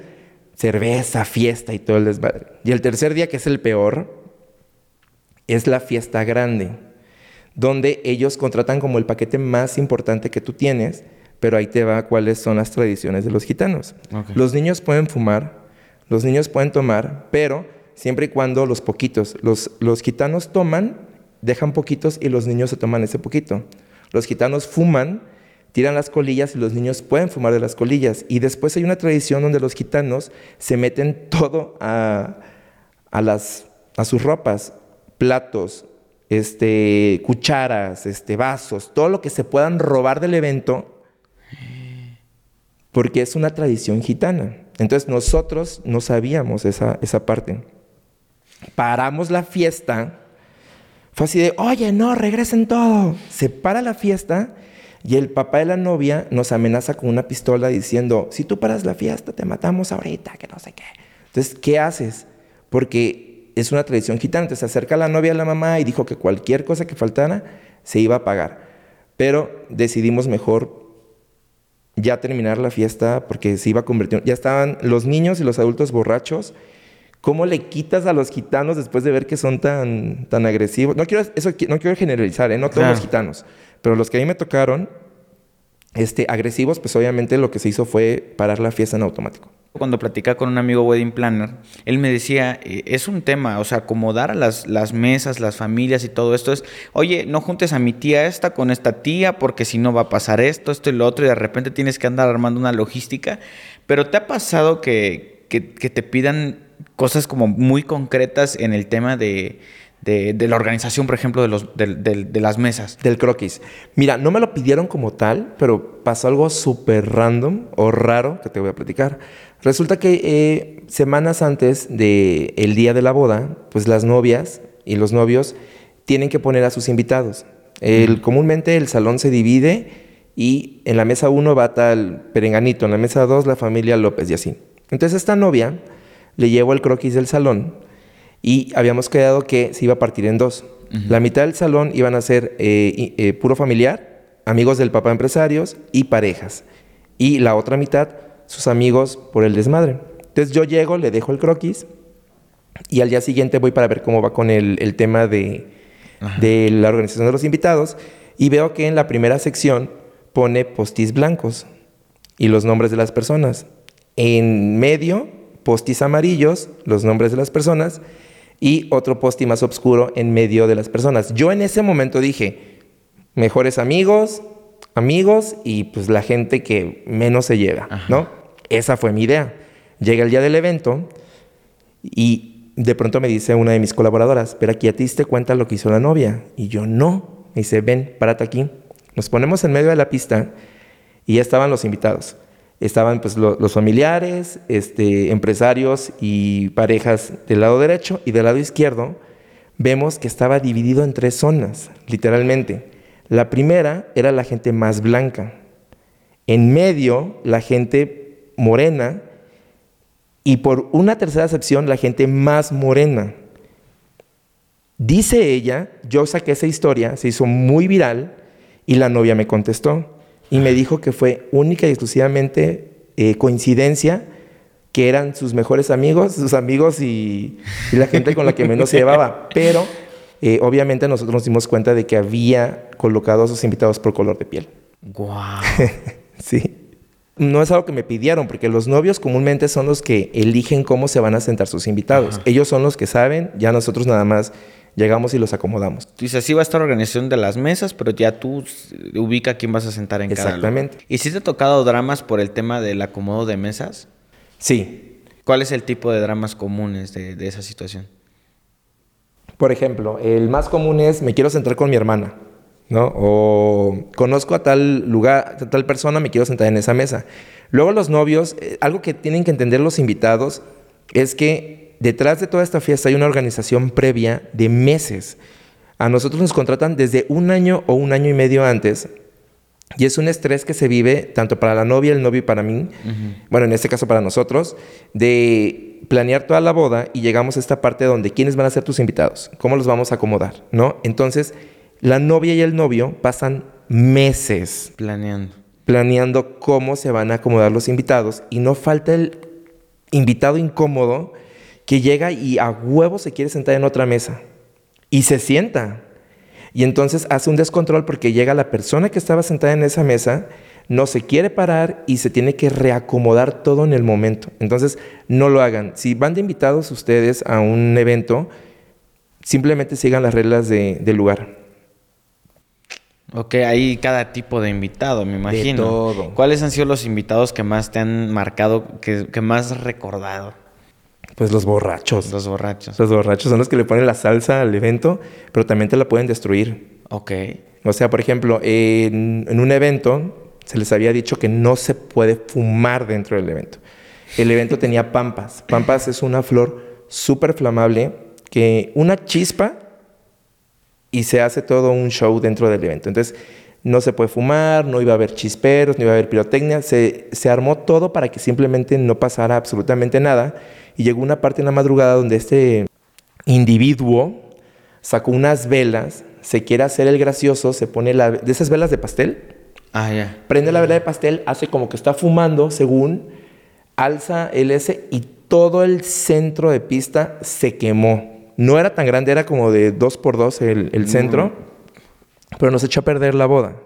Cerveza, fiesta y todo el desmadre. Y el tercer día, que es el peor, es la fiesta grande, donde ellos contratan como el paquete más importante que tú tienes, pero ahí te va cuáles son las tradiciones de los gitanos. Los niños pueden fumar, los niños pueden tomar, pero siempre y cuando los poquitos, los, gitanos toman, dejan poquitos y los niños se toman ese poquito. Los gitanos fuman, tiran las colillas y los niños pueden fumar de las colillas. Y después hay una tradición donde los gitanos se meten todo a sus ropas, platos, este, cucharas, este, vasos, todo lo que se puedan robar del evento, porque es una tradición gitana. Entonces nosotros no sabíamos esa, esa parte. Paramos la fiesta, fue así de, oye, no, regresen todo. Se para la fiesta y el papá de la novia nos amenaza con una pistola diciendo, si tú paras la fiesta, te matamos ahorita, que no sé qué. Entonces, ¿qué haces? Porque es una tradición gitana. Entonces se acerca la novia a la mamá y dijo que cualquier cosa que faltara se iba a pagar. Pero decidimos mejor ya terminar la fiesta porque se iba a convertir. Ya estaban los niños y los adultos borrachos. ¿Cómo le quitas a los gitanos después de ver que son tan, tan agresivos? No quiero, eso, no quiero generalizar, ¿eh? no todos los gitanos, pero los que a mí me tocaron este, agresivos, pues obviamente lo que se hizo fue parar la fiesta en automático. Cuando platicaba con un amigo wedding planner, él me decía, eh, es un tema, o sea, acomodar a las, las mesas, las familias y todo esto es, oye, no juntes a mi tía esta con esta tía porque si no va a pasar esto, esto y lo otro y de repente tienes que andar armando una logística. Pero ¿te ha pasado que, que te pidan cosas como muy concretas en el tema de de, la organización, por ejemplo, de, los, de, las mesas? Del croquis. Mira, no me lo pidieron como tal, pero pasó algo súper random o raro que te voy a platicar. Resulta que eh, semanas antes del día de la boda, pues las novias y los novios tienen que poner a sus invitados. El, Comúnmente el salón se divide y en la mesa 1 va tal Perenganito, en la mesa 2 la familia López y así. Entonces esta novia le llevó el croquis del salón y habíamos quedado que se iba a partir en dos. La mitad del salón iban a ser eh, eh, puro familiar, amigos del papá empresarios y parejas. Y la otra mitad, sus amigos por el desmadre. Entonces yo llego, le dejo el croquis y al día siguiente voy para ver cómo va con el, tema de, de la organización de los invitados y veo que en la primera sección pone postis blancos y los nombres de las personas. En medio, postis amarillos, los nombres de las personas y otro posti más oscuro en medio de las personas. Yo en ese momento dije, mejores amigos, amigos y pues la gente que menos se lleva, ¿no? Esa fue mi idea. Llega el día del evento y de pronto me dice una de mis colaboradoras, pero aquí a ti te cuenta lo que hizo la novia. Y yo no. Me dice, ven, párate aquí. Nos ponemos en medio de la pista y ya estaban los invitados estaban pues los familiares, este, empresarios y parejas del lado derecho y del lado izquierdo, vemos que estaba dividido en tres zonas, literalmente. La primera era la gente más blanca, en medio la gente morena y por una tercera sección la gente más morena. Dice ella, yo saqué esa historia, se hizo muy viral y la novia me contestó y me dijo que fue única y exclusivamente eh, coincidencia que eran sus mejores amigos, sus amigos y, la gente con la que menos se llevaba. Pero eh, obviamente nosotros nos dimos cuenta de que había colocado a sus invitados por color de piel. ¡Guau! sí. No es algo que me pidieron, porque los novios comúnmente son los que eligen cómo se van a sentar sus invitados. Ellos son los que saben, ya nosotros nada más llegamos y los acomodamos. Dice, así va a estar organización de las mesas, pero ya tú ubica quién vas a sentar en cada Exactamente. ¿Y si te ha tocado dramas por el tema del acomodo de mesas? Sí. ¿Cuál es el tipo de dramas comunes de, esa situación? Por ejemplo, el más común es me quiero sentar con mi hermana, ¿no? O conozco a tal lugar, a tal persona, me quiero sentar en esa mesa. Luego los novios, eh, algo que tienen que entender los invitados es que detrás de toda esta fiesta hay una organización previa de meses. A nosotros nos contratan desde un año o un año y medio antes. Y es un estrés que se vive tanto para la novia, el novio y para mí, bueno, en este caso para nosotros, de planear toda la boda y llegamos a esta parte donde quiénes van a ser tus invitados, cómo los vamos a acomodar, ¿no? Entonces, la novia y el novio pasan meses planeando planeando cómo se van a acomodar los invitados y no falta el invitado incómodo que llega y a huevo se quiere sentar en otra mesa. y se sienta. Y entonces hace un descontrol porque llega la persona que estaba sentada en esa mesa, no se quiere parar y se tiene que reacomodar todo en el momento. Entonces, no lo hagan. Si van de invitados ustedes a un evento, simplemente sigan las reglas de- del lugar. Ok, hay cada tipo de invitado, me imagino. todo. ¿Cuáles han sido los invitados que más te han marcado, que, que más has recordado? Pues los borrachos. Los borrachos. Los borrachos son los que le ponen la salsa al evento, pero también te la pueden destruir. Ok. O sea, por ejemplo, en, en un evento se les había dicho que no se puede fumar dentro del evento. El evento tenía pampas. Pampas es una flor súper flamable que una chispa y se hace todo un show dentro del evento. Entonces, no se puede fumar, no iba a haber chisperos, no iba a haber pirotecnia. Se, se armó todo para que simplemente no pasara absolutamente nada. Y llegó una parte en la madrugada donde este individuo sacó unas velas, se quiere hacer el gracioso, se pone la, de esas velas de pastel, Ah, ya. prende la vela de pastel, hace como que está fumando, según, alza el S y todo el centro de pista se quemó. No era tan grande, era como de dos por dos el, el centro, pero nos echó a perder la boda,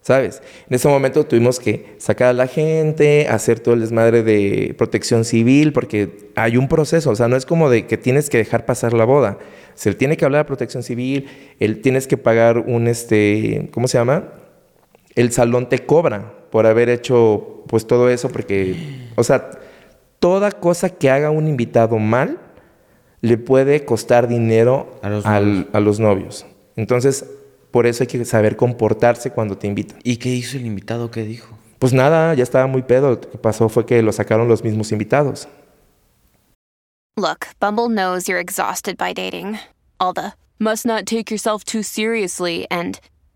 ¿sabes? En ese momento tuvimos que sacar a la gente, hacer todo el desmadre de protección civil, porque hay un proceso, o sea, no es como de que tienes que dejar pasar la boda. Se le tiene que hablar a protección civil, él tienes que pagar un, este, ¿cómo se llama? El salón te cobra por haber hecho pues todo eso porque, o sea, toda cosa que haga un invitado mal le puede costar dinero A los al- novios. a los novios. Entonces, por eso hay que saber comportarse cuando te invitan. ¿Y qué hizo el invitado? ¿Qué dijo? Pues nada, ya estaba muy pedo. Lo que pasó fue que lo sacaron los mismos invitados. Look, Bumble knows you're exhausted by dating. All the must not take yourself too seriously and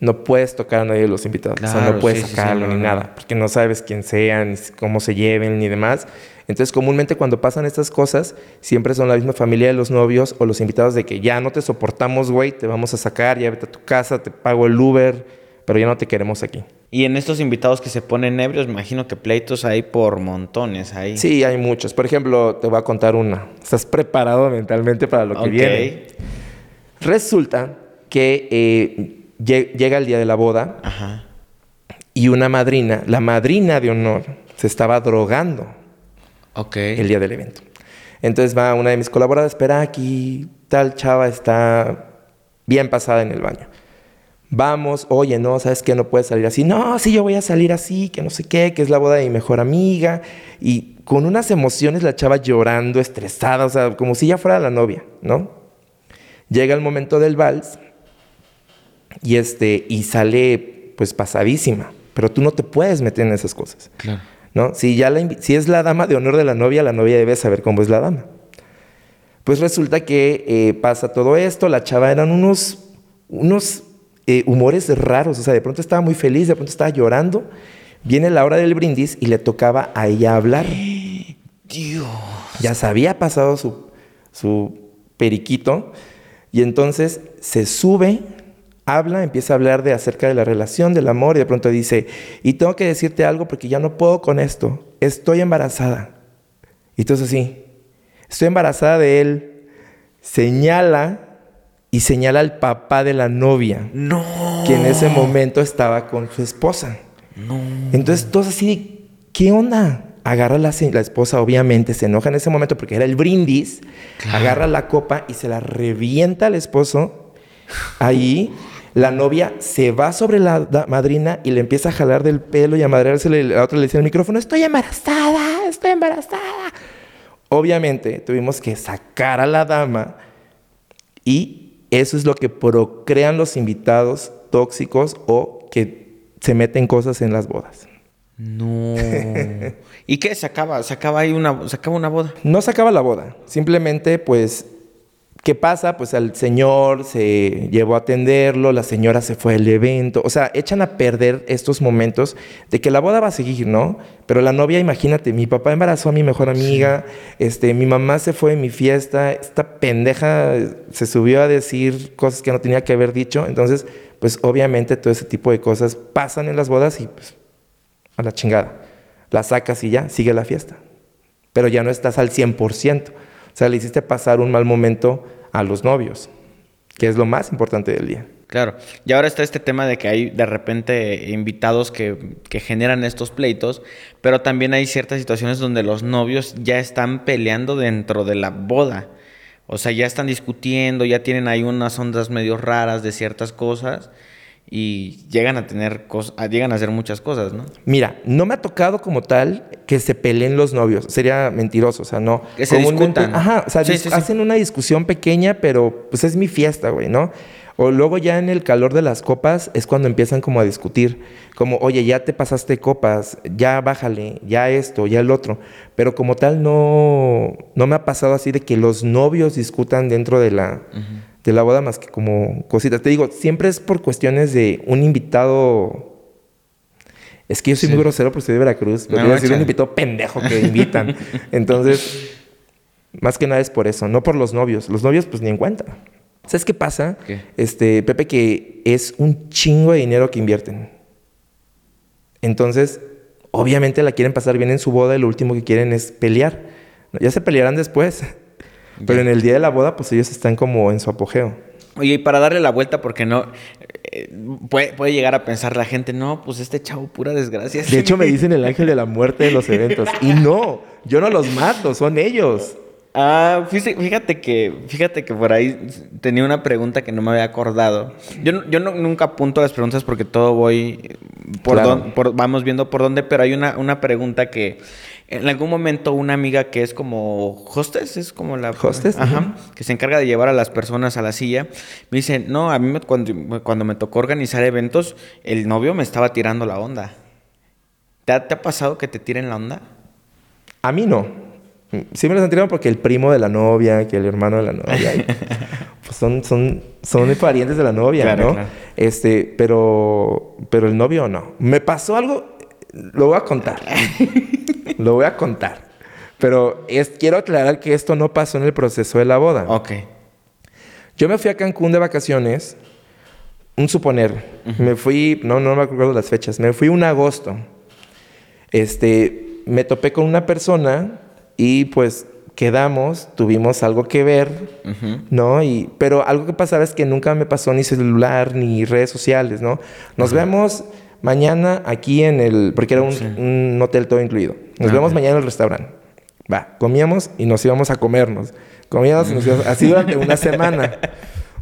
no puedes tocar a nadie de los invitados. o sea, no puedes sí, sí, sí, sacarlo no, ni no. nada. Porque no sabes quién sean, cómo se lleven, ni demás. Entonces, comúnmente cuando pasan estas cosas, siempre son la misma familia de los novios o los invitados de que ya no te soportamos, güey, te vamos a sacar, ya vete a tu casa, te pago el Uber, pero ya no te queremos aquí. Y en estos invitados que se ponen ebrios, me imagino que pleitos hay por montones ahí. Sí, hay muchos. Por ejemplo, te voy a contar una. ¿Estás preparado mentalmente para lo que viene? Resulta que eh, llega el día de la boda Ajá. y una madrina, la madrina de honor, se estaba drogando el día del evento. Entonces va una de mis colaboradoras, espera aquí, tal chava está bien pasada en el baño. Vamos, oye, no, ¿sabes qué? No puedes salir así. No, sí, yo voy a salir así, que no sé qué, que es la boda de mi mejor amiga. Y con unas emociones la chava llorando, estresada, o sea, como si ya fuera la novia, ¿no? Llega el momento del vals y, este, y sale pues pasadísima. Pero tú no te puedes meter en esas cosas. Claro. ¿no? Si, ya la si es la dama de honor de la novia, la novia debe saber cómo es la dama. Pues resulta que eh, pasa todo esto, la chava eran unos, unos eh, humores raros, o sea, de pronto estaba muy feliz, de pronto estaba llorando. Viene la hora del brindis y le tocaba a ella hablar. Dios. Ya se había pasado su, su periquito y entonces se sube, habla, empieza a hablar de acerca de la relación, del amor y de pronto dice, y tengo que decirte algo porque ya no puedo con esto, estoy embarazada. Y entonces sí, estoy embarazada de él, señala y señala al papá de la novia, No. que en ese momento estaba con su esposa. No. Entonces todos así ¿qué onda? Agarra la, la esposa, obviamente, se enoja en ese momento porque era el brindis, agarra la copa y se la revienta al esposo. Ahí la novia se va sobre la madrina y le empieza a jalar del pelo y a madreársele. La otra le dice en el micrófono, estoy embarazada, estoy embarazada. Obviamente tuvimos que sacar a la dama y eso es lo que procrean los invitados tóxicos o que se meten cosas en las bodas. No. ¿Y qué? Se acaba, se acaba ahí una, se acaba una boda. No se acaba la boda, simplemente pues ¿Qué pasa? Pues al señor se llevó a atenderlo, la señora se fue al evento. O sea, echan a perder estos momentos de que la boda va a seguir, ¿no? Pero la novia, imagínate, mi papá embarazó a mi mejor amiga, este, mi mamá se fue en mi fiesta, esta pendeja se subió a decir cosas que no tenía que haber dicho. Entonces, pues obviamente todo ese tipo de cosas pasan en las bodas y pues a la chingada. La sacas y ya, sigue la fiesta. Pero ya no estás al 100%. Sea, le hiciste pasar un mal momento a los novios, que es lo más importante del día. Claro. Y ahora está este tema de que hay de repente invitados que, que, generan estos pleitos, pero también hay ciertas situaciones donde los novios ya están peleando dentro de la boda. O sea, ya están discutiendo, ya tienen ahí unas ondas medio raras de ciertas cosas y llegan a tener cosas, llegan a hacer muchas cosas, ¿no? Mira, no me ha tocado como tal que se peleen los novios, sería mentiroso, o sea, no. Que se discutan. Ajá, o sea, hacen una discusión pequeña, pero pues es mi fiesta, güey, ¿no? O luego ya en el calor de las copas es cuando empiezan como a discutir, como, oye, ya te pasaste copas, ya bájale, ya esto, ya el otro. Pero como tal no, no me ha pasado así de que los novios discutan dentro de la, de la boda más que como cositas. Te digo, siempre es por cuestiones de un invitado. Es que yo soy muy grosero porque soy de Veracruz. Pero no, decir un invitado pendejo que invitan. Entonces, más que nada es por eso, no por los novios. Los novios, pues ni en cuenta. ¿Sabes qué pasa? Este, Pepe, que es un chingo de dinero que invierten. Entonces, obviamente la quieren pasar bien en su boda y lo último que quieren es pelear. Ya se pelearán después. Pero en el día de la boda, pues ellos están como en su apogeo. Oye, y para darle la vuelta, porque no. Eh, puede, puede, llegar a pensar la gente, no, pues este chavo, pura desgracia. De hecho, me dicen el ángel de la muerte de los eventos. Y no, yo no los mato, son ellos. Ah, fíjate que, fíjate que por ahí tenía una pregunta que no me había acordado. Yo, yo nunca apunto las preguntas porque todo voy por, por vamos viendo por dónde, pero hay una, una pregunta que en algún momento una amiga que es como hostess, es como la... Hostess. Ajá, que se encarga de llevar a las personas a la silla, me dice, no, a mí cuando, cuando me tocó organizar eventos, el novio me estaba tirando la onda. ¿Te ha, pasado que te tiren la onda? A mí no. Sí me lo han tirado porque el primo de la novia, que el hermano de la novia, pues son, son, son parientes de la novia, ¿no? Este, pero, pero el novio no. Me pasó algo, lo voy a contar. Lo voy a contar. Pero es, quiero aclarar que esto no pasó en el proceso de la boda. Ok. Yo me fui a Cancún de vacaciones, un suponer. Me fui, no, no me acuerdo las fechas, me fui un agosto. Este, me topé con una persona y pues quedamos, tuvimos algo que ver, ¿no? Y, pero algo que pasaba es que nunca me pasó ni celular ni redes sociales, ¿no? Nos vemos mañana aquí en el, porque era un, hotel todo incluido. Nos ah, vemos mañana en el restaurante. Va, comíamos y nos íbamos a comernos. Comíamos y nos íbamos, así durante una semana.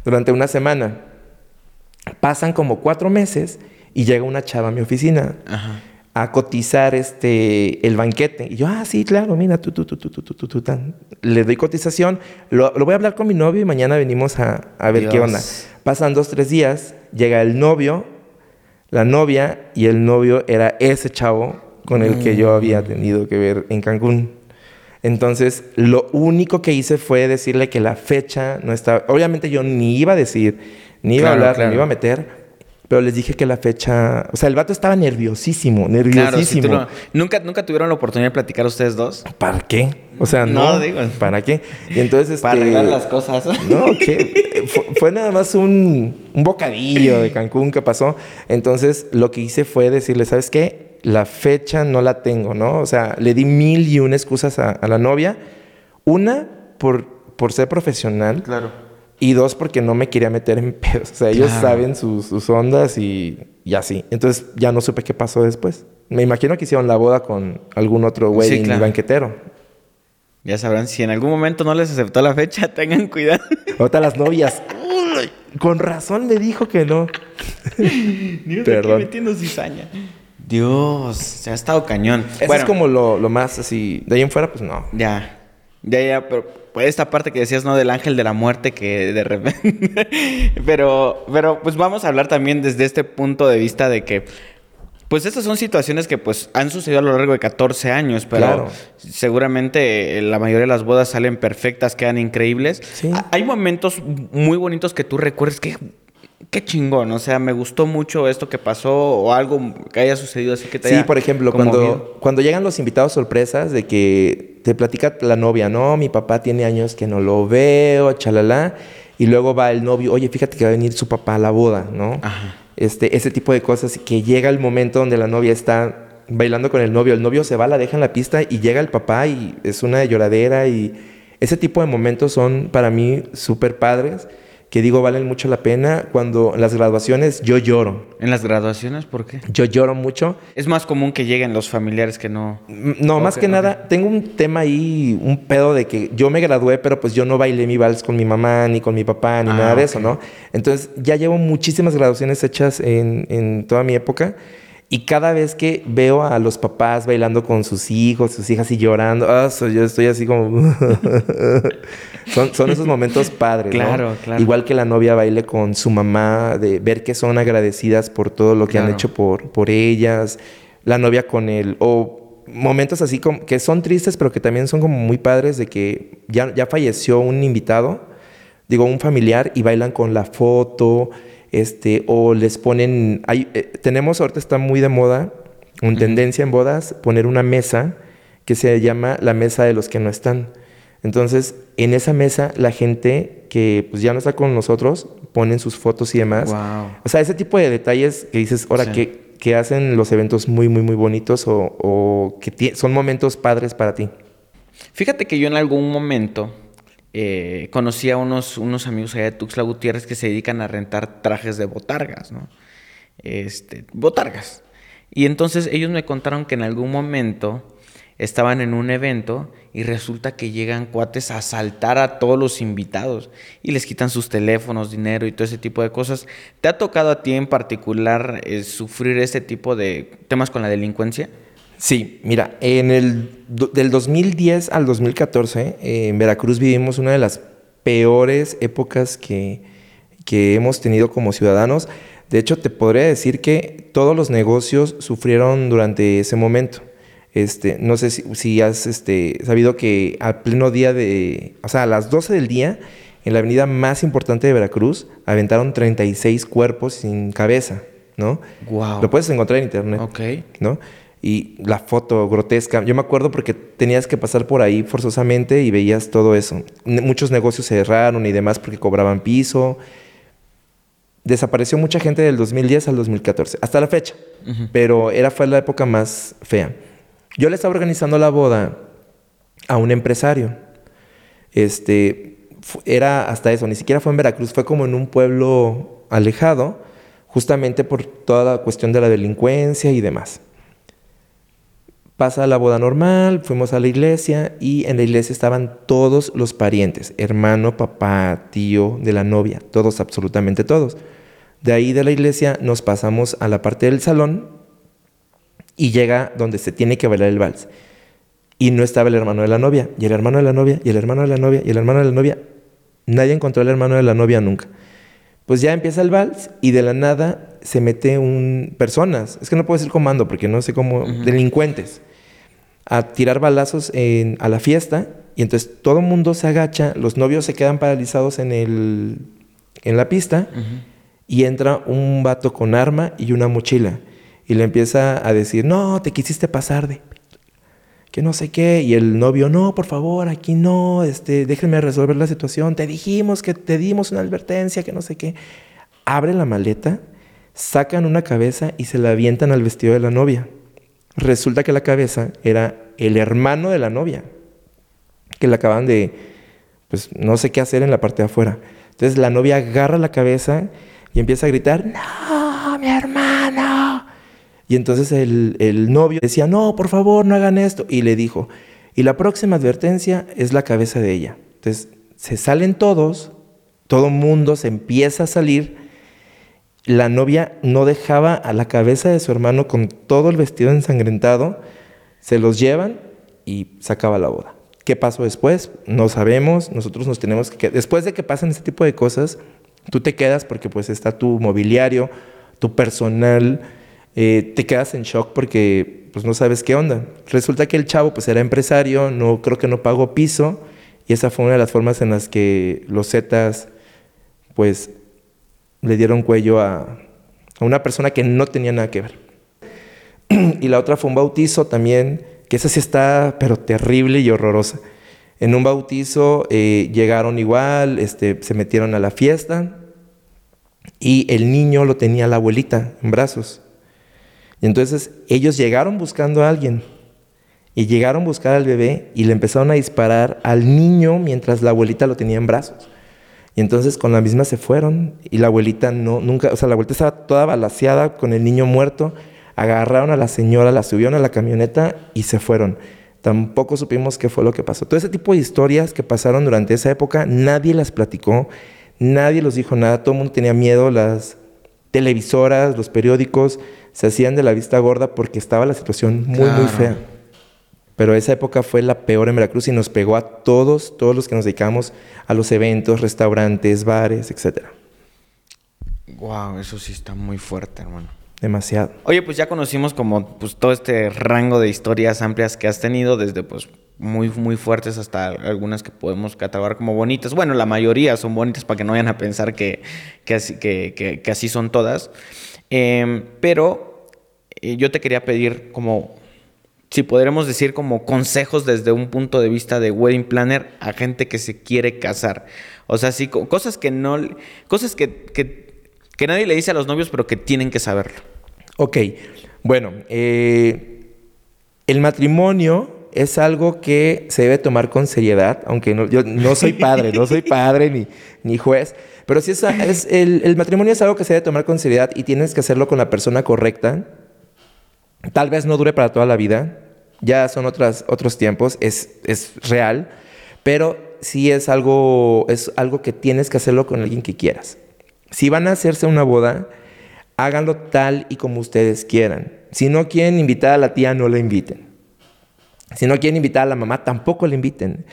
Durante una semana. Pasan como cuatro meses y llega una chava a mi oficina a cotizar este, el banquete. Y yo, ah, sí, claro, mira, tú, tú, tú, tú, tú, tú, tú, tan. Le doy cotización, lo, voy a hablar con mi novio y mañana venimos a, a ver qué onda. Pasan dos, tres días, llega el novio la novia y el novio era ese chavo con el que yo había mm. tenido que ver en Cancún. Entonces, lo único que hice fue decirle que la fecha no estaba. Obviamente, yo ni iba a decir, ni iba a hablar, ni iba a meter, pero les dije que la fecha. O sea, el vato estaba nerviosísimo, nerviosísimo. ¿Nunca, ¿Nunca tuvieron la oportunidad de platicar ustedes dos? ¿Para qué? O sea, no. digo. ¿Para qué? Y entonces. Para este, arreglar las cosas. No, que fue, nada más un, un bocadillo de Cancún que pasó. Entonces, lo que hice fue decirle, ¿sabes qué? La fecha no la tengo, ¿no? O sea, le di mil y una excusas a, a la novia. Una, por, por ser profesional. Claro y dos, porque no me quería meter en pedos. O sea, ellos saben sus, ondas y, así. Entonces ya no supe qué pasó después. Me imagino que hicieron la boda con algún otro wedding banquetero. Ya sabrán, si en algún momento no les aceptó la fecha, tengan cuidado. Otra las novias. con razón me dijo que no. Dios, Perdón. metiendo cizaña. Dios, se ha estado cañón. Eso es como lo, lo más así. De ahí en fuera, pues no. Ya. Ya, ya, pero pues esta parte que decías, ¿no? Del ángel de la muerte que de repente... pero, pero pues vamos a hablar también desde este punto de vista de que Pues estas son situaciones que pues han sucedido a lo largo de 14 años, pero Claro. seguramente eh, la mayoría de las bodas salen perfectas, quedan increíbles. Sí. Ha- Hay momentos muy bonitos que tú recuerdes que qué chingón, o sea, me gustó mucho esto que pasó o algo que haya sucedido así que te Sí, haya por ejemplo, conmovido. cuando, cuando llegan los invitados sorpresas de que te platica la novia, no, mi papá tiene años que no lo veo, chalala, y luego va el novio, oye, fíjate que va a venir su papá a la boda, ¿no? Ajá. Este, ese tipo de cosas, que llega el momento donde la novia está bailando con el novio, el novio se va, la deja en la pista y llega el papá y es una lloradera y ese tipo de momentos son para mí súper padres, que digo valen mucho la pena. Cuando en las graduaciones yo lloro, En las graduaciones, ¿por qué? yo lloro mucho. Es más común que lleguen los familiares que no. Mm, No, más Ok, que ok. nada, tengo un tema ahí, un pedo de que yo me gradué, pero pues yo no bailé mi vals con mi mamá, ni con mi papá, ni Ah, nada de eso, ¿no? Entonces ya llevo muchísimas graduaciones hechas en, en toda mi época. Y cada vez que veo a los papás bailando con sus hijos, sus hijas y llorando, so- yo estoy así como... son, son esos momentos padres, ¿no? Claro, claro. Igual que la novia baile con su mamá, de ver que son agradecidas por todo lo que han Claro. hecho por, por ellas, la novia con él, o momentos así como que son tristes, pero que también son como muy padres de que ya, ya falleció un invitado, digo, un familiar, y bailan con la foto, este, o les ponen, hay, eh, tenemos, ahorita está muy de moda, en tendencia en bodas, poner una mesa que se llama la mesa de los que no están. Entonces, en esa mesa, la gente que pues, ya no está con nosotros ponen sus fotos y demás. Wow. O sea, ese tipo de detalles que dices, ahora, Sí. que, que hacen los eventos muy, muy, muy bonitos o, o que son momentos padres para ti. Fíjate que yo en algún momento eh, conocí a unos, unos amigos allá de Tuxtla Gutiérrez que se dedican a rentar trajes de botargas, ¿no? Este, botargas. Y entonces ellos me contaron que en algún momento estaban en un evento y resulta que llegan cuates a asaltar a todos los invitados y les quitan sus teléfonos, dinero y todo ese tipo de cosas. ¿Te ha tocado a ti en particular eh, sufrir este tipo de temas con la delincuencia? Sí, mira, en el del 2010 al 2014 eh, en Veracruz vivimos una de las peores épocas que, que hemos tenido como ciudadanos. De hecho, te podría decir que todos los negocios sufrieron durante ese momento. Este, no sé si, si has este, sabido que al pleno día de, o sea, a las 12 del día, en la avenida más importante de Veracruz, aventaron 36 cuerpos sin cabeza, ¿no? Lo puedes encontrar en internet. Ok. ¿no? Y la foto grotesca. Yo me acuerdo porque tenías que pasar por ahí forzosamente y veías todo eso. Ne- muchos negocios cerraron y demás porque cobraban piso. Desapareció mucha gente del 2010 al 2014, hasta la fecha. Pero era fue la época más fea. Yo le estaba organizando la boda a un empresario. Este, era hasta eso, ni siquiera fue en Veracruz, fue como en un pueblo alejado, justamente por toda la cuestión de la delincuencia y demás. Pasa la boda normal, fuimos a la iglesia y en la iglesia estaban todos los parientes, hermano, papá, tío de la novia, todos, absolutamente todos. De ahí de la iglesia nos pasamos a la parte del salón y llega donde se tiene que bailar el vals. Y no estaba el hermano de la novia, y el hermano de la novia, y el hermano de la novia, y el hermano de la novia. Nadie encontró al hermano de la novia nunca. Pues ya empieza el vals y de la nada se mete un personas, es que no puedo decir comando porque no sé cómo, delincuentes, a tirar balazos en- a la fiesta y entonces todo el mundo se agacha, los novios se quedan paralizados en, el, en la pista y entra un vato con arma y una mochila y le empieza a decir, no, te quisiste pasar de que no sé qué, y el novio, no, por favor, aquí no, este, déjenme resolver la situación, te dijimos que te dimos una advertencia, que no sé qué. Abre la maleta, sacan una cabeza y se la avientan al vestido de la novia. Resulta que la cabeza era el hermano de la novia, que le acaban de, pues no sé qué hacer en la parte de afuera. Entonces la novia agarra la cabeza y empieza a gritar, no, mi hermano. Y entonces el, novio decía, no, por favor, no hagan esto. Y le dijo, y la próxima advertencia es la cabeza de ella. Entonces se salen todos, todo mundo se empieza a salir. La novia no dejaba a la cabeza de su hermano con todo el vestido ensangrentado. Se los llevan y se acaba la boda. ¿Qué pasó después? No sabemos. Nosotros nos tenemos que... Después de que pasan este tipo de cosas, tú te quedas porque pues está tu mobiliario, tu personal, eh, te quedas en shock porque pues no sabes qué onda. Resulta que el chavo pues era empresario, no creo que no pagó piso y esa fue una de las formas en las que los Zetas pues le dieron cuello a, a una persona que no tenía nada que ver. y la otra fue un bautizo también, que esa sí está pero terrible y horrorosa. En un bautizo eh, llegaron igual, este, se metieron a la fiesta y el niño lo tenía la abuelita en brazos. Y entonces ellos llegaron buscando a alguien y llegaron a buscar al bebé y le empezaron a disparar al niño mientras la abuelita lo tenía en brazos. Y entonces con la misma se fueron y la abuelita no, nunca, o sea, la abuelita estaba toda balaseada con el niño muerto. Agarraron a la señora, la subieron a la camioneta y se fueron. Tampoco supimos qué fue lo que pasó. Todo ese tipo de historias que pasaron durante esa época, nadie las platicó, nadie los dijo nada, todo el mundo tenía miedo, las televisoras, los periódicos se hacían de la vista gorda porque estaba la situación muy, muy fea. Pero esa época fue la peor en Veracruz y nos pegó a todos, todos los que nos dedicamos a los eventos, restaurantes, bares, etc. Wow, eso sí está muy fuerte, hermano. Demasiado. Oye, pues ya conocimos como pues todo este rango de historias amplias que has tenido, desde pues muy, muy fuertes hasta algunas que podemos catalogar como bonitas. Bueno, la mayoría son bonitas para que no vayan a pensar que, que, así, que, que, así son todas. Em, pero eh, yo te quería pedir como, si podremos decir como consejos desde un punto de vista de wedding planner a gente que se quiere casar. O sea, sí, cosas que no, cosas que, que nadie le dice a los novios, pero que tienen que saberlo. Ok, bueno, eh, el matrimonio es algo que se debe tomar con seriedad, aunque no, yo no soy padre, no soy padre ni, ni juez, pero sí es, es el, el, matrimonio es algo que se debe tomar con seriedad y tienes que hacerlo con la persona correcta. Tal vez no dure para toda la vida, ya son otras, otros tiempos, es, es real, pero sí es algo, es algo que tienes que hacerlo con alguien que quieras. Si van a hacerse una boda, háganlo tal y como ustedes quieran. Si no quieren invitar a la tía, no la inviten. Si no quieren invitar a la mamá, tampoco la inviten.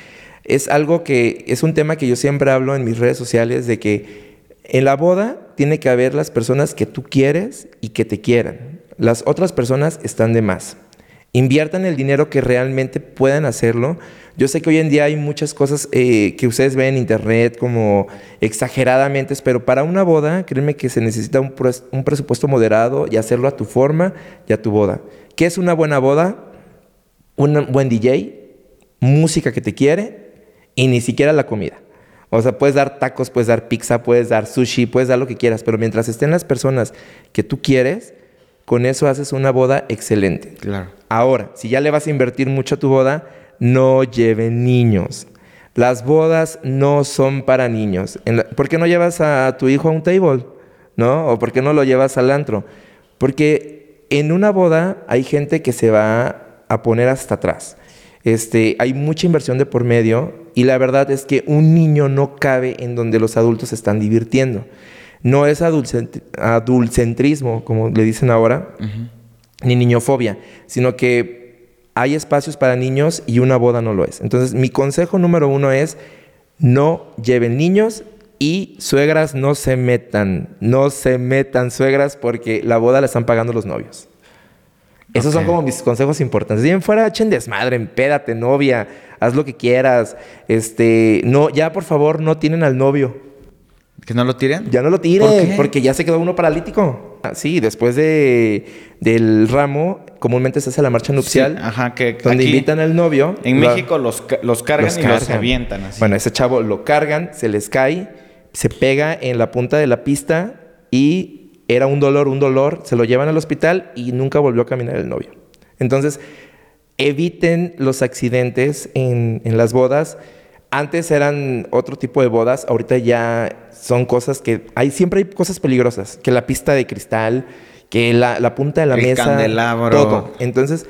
Es algo que es un tema que yo siempre hablo en mis redes sociales de que en la boda tiene que haber las personas que tú quieres y que te quieran. Las otras personas están de más. Inviertan el dinero que realmente puedan hacerlo yo sé que hoy en día hay muchas cosas eh, que ustedes ven en internet como exageradamente, pero para una boda, créeme que se necesita un, un presupuesto moderado y hacerlo a tu forma y a tu boda. ¿Qué es una buena boda? Un buen DJ, música que te quiere y ni siquiera la comida. O sea, puedes dar tacos, puedes dar pizza, puedes dar sushi, puedes dar lo que quieras, pero mientras estén las personas que tú quieres, con eso haces una boda excelente. Claro. Ahora, si ya le vas a invertir mucho a tu boda, no lleven niños. Las bodas no son para niños. ¿Por qué no llevas a tu hijo a un table? ¿No? ¿O por qué no lo llevas al antro? Porque en una boda hay gente que se va a poner hasta atrás. Este, hay mucha inversión de por medio y la verdad es que un niño no cabe en donde los adultos se están divirtiendo. No es adulcentrismo, como le dicen ahora, ni niñofobia, sino que hay espacios para niños y una boda no lo es. Entonces, mi consejo número uno es no lleven niños y suegras no se metan. No se metan suegras porque la boda la están pagando los novios. Esos son como mis consejos importantes. Bien fuera, echen desmadre, empédate, novia, haz lo que quieras. Este, no, ya por favor, no tienen al novio. ¿Que no lo tiren? Ya no lo tiren, porque ya se quedó uno paralítico. Ah, sí, después de, del ramo, comúnmente se hace la marcha nupcial. ajá, que donde invitan al novio. En México los, los cargan y los avientan así. Bueno, ese chavo lo cargan, se les cae, se pega en la punta de la pista y era un dolor, un dolor. Se lo llevan al hospital y nunca volvió a caminar el novio. Entonces, eviten los accidentes en, en las bodas. Antes eran otro tipo de bodas, ahorita ya son cosas que hay siempre hay cosas peligrosas, que la pista de cristal, que la, punta de la el mesa, candelabro. todo. Entonces,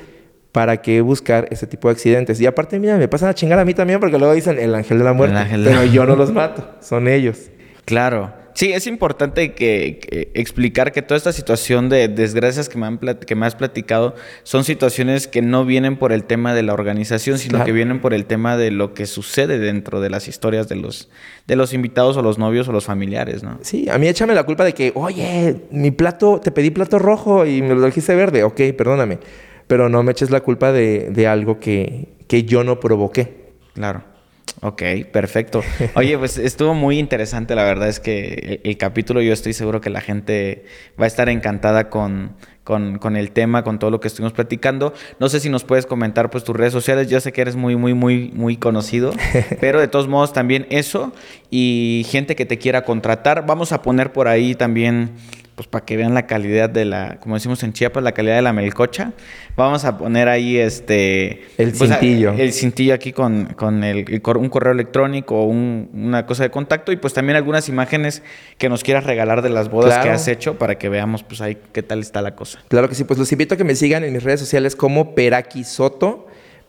¿para qué buscar ese tipo de accidentes? Y aparte, mira, me pasan a chingar a mí también porque luego dicen el ángel de la muerte, pero yo no los mato, son ellos. Claro. Sí, es importante que, explicar que toda esta situación de desgracias que me, han que me has platicado son situaciones que no vienen por el tema de la organización, sino que vienen por el tema de lo que sucede dentro de las historias de los, de los invitados o los novios o los familiares, ¿no? Sí, a mí échame la culpa de que, oye, mi plato, te pedí plato rojo y me lo dijiste verde. Ok, perdóname. Pero no me eches la culpa de, de algo que, que yo no provoqué. Claro. Ok, perfecto. Oye, pues estuvo muy interesante, la verdad es que el, capítulo yo estoy seguro que la gente va a estar encantada con, con, el tema, con todo lo que estuvimos platicando. No sé si nos puedes comentar pues tus redes sociales, yo sé que eres muy, muy, muy, muy conocido, pero de todos modos también eso y gente que te quiera contratar. Vamos a poner por ahí también pues para que vean la calidad de la, como decimos en Chiapas, la calidad de la melcocha. Vamos a poner ahí este... El pues, cintillo. el cintillo aquí con, con el, un correo electrónico o una cosa de contacto y pues también algunas imágenes que nos quieras regalar de las bodas que has hecho para que veamos pues ahí qué tal está la cosa. Claro que sí, pues los invito a que me sigan en mis redes sociales como Peraki Soto,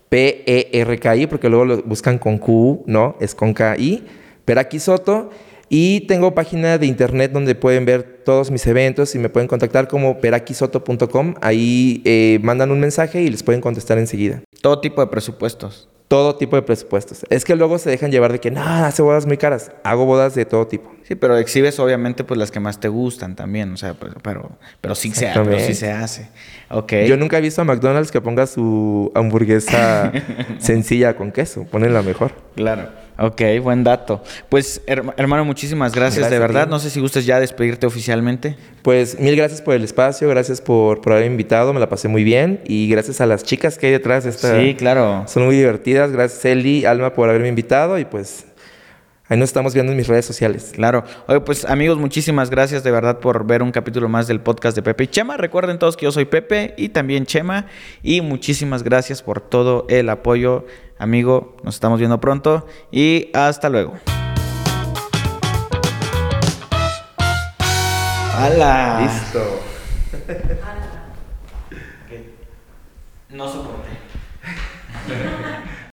P-E-R-K-I, porque luego lo buscan con Q, ¿no? Es con K-I. Peraki Soto. Y tengo página de internet donde pueden ver todos mis eventos y me pueden contactar como peraquisoto.com. Ahí eh, mandan un mensaje y les pueden contestar enseguida. Todo tipo de presupuestos. Todo tipo de presupuestos. Es que luego se dejan llevar de que, no, hace bodas muy caras. Hago bodas de todo tipo. Sí, pero exhibes obviamente pues las que más te gustan también, o sea, pues, pero, pero, sí, se, pero sí se hace. Okay. Yo nunca he visto a McDonald's que ponga su hamburguesa sencilla con queso, ponen la mejor. Claro. Ok, buen dato. Pues hermano, muchísimas gracias, de verdad. No sé si gustas ya despedirte oficialmente. Pues mil gracias por el espacio, gracias por, por haberme invitado, me la pasé muy bien y gracias a las chicas que hay detrás de esta. Sí, claro. Son muy divertidas. Gracias Eli, Alma por haberme invitado y pues Ahí nos estamos viendo en mis redes sociales. Claro. Oye, pues amigos, muchísimas gracias de verdad por ver un capítulo más del podcast de Pepe y Chema. Recuerden todos que yo soy Pepe y también Chema. Y muchísimas gracias por todo el apoyo. Amigo, nos estamos viendo pronto y hasta luego. ¡Hala! Listo. No soporté.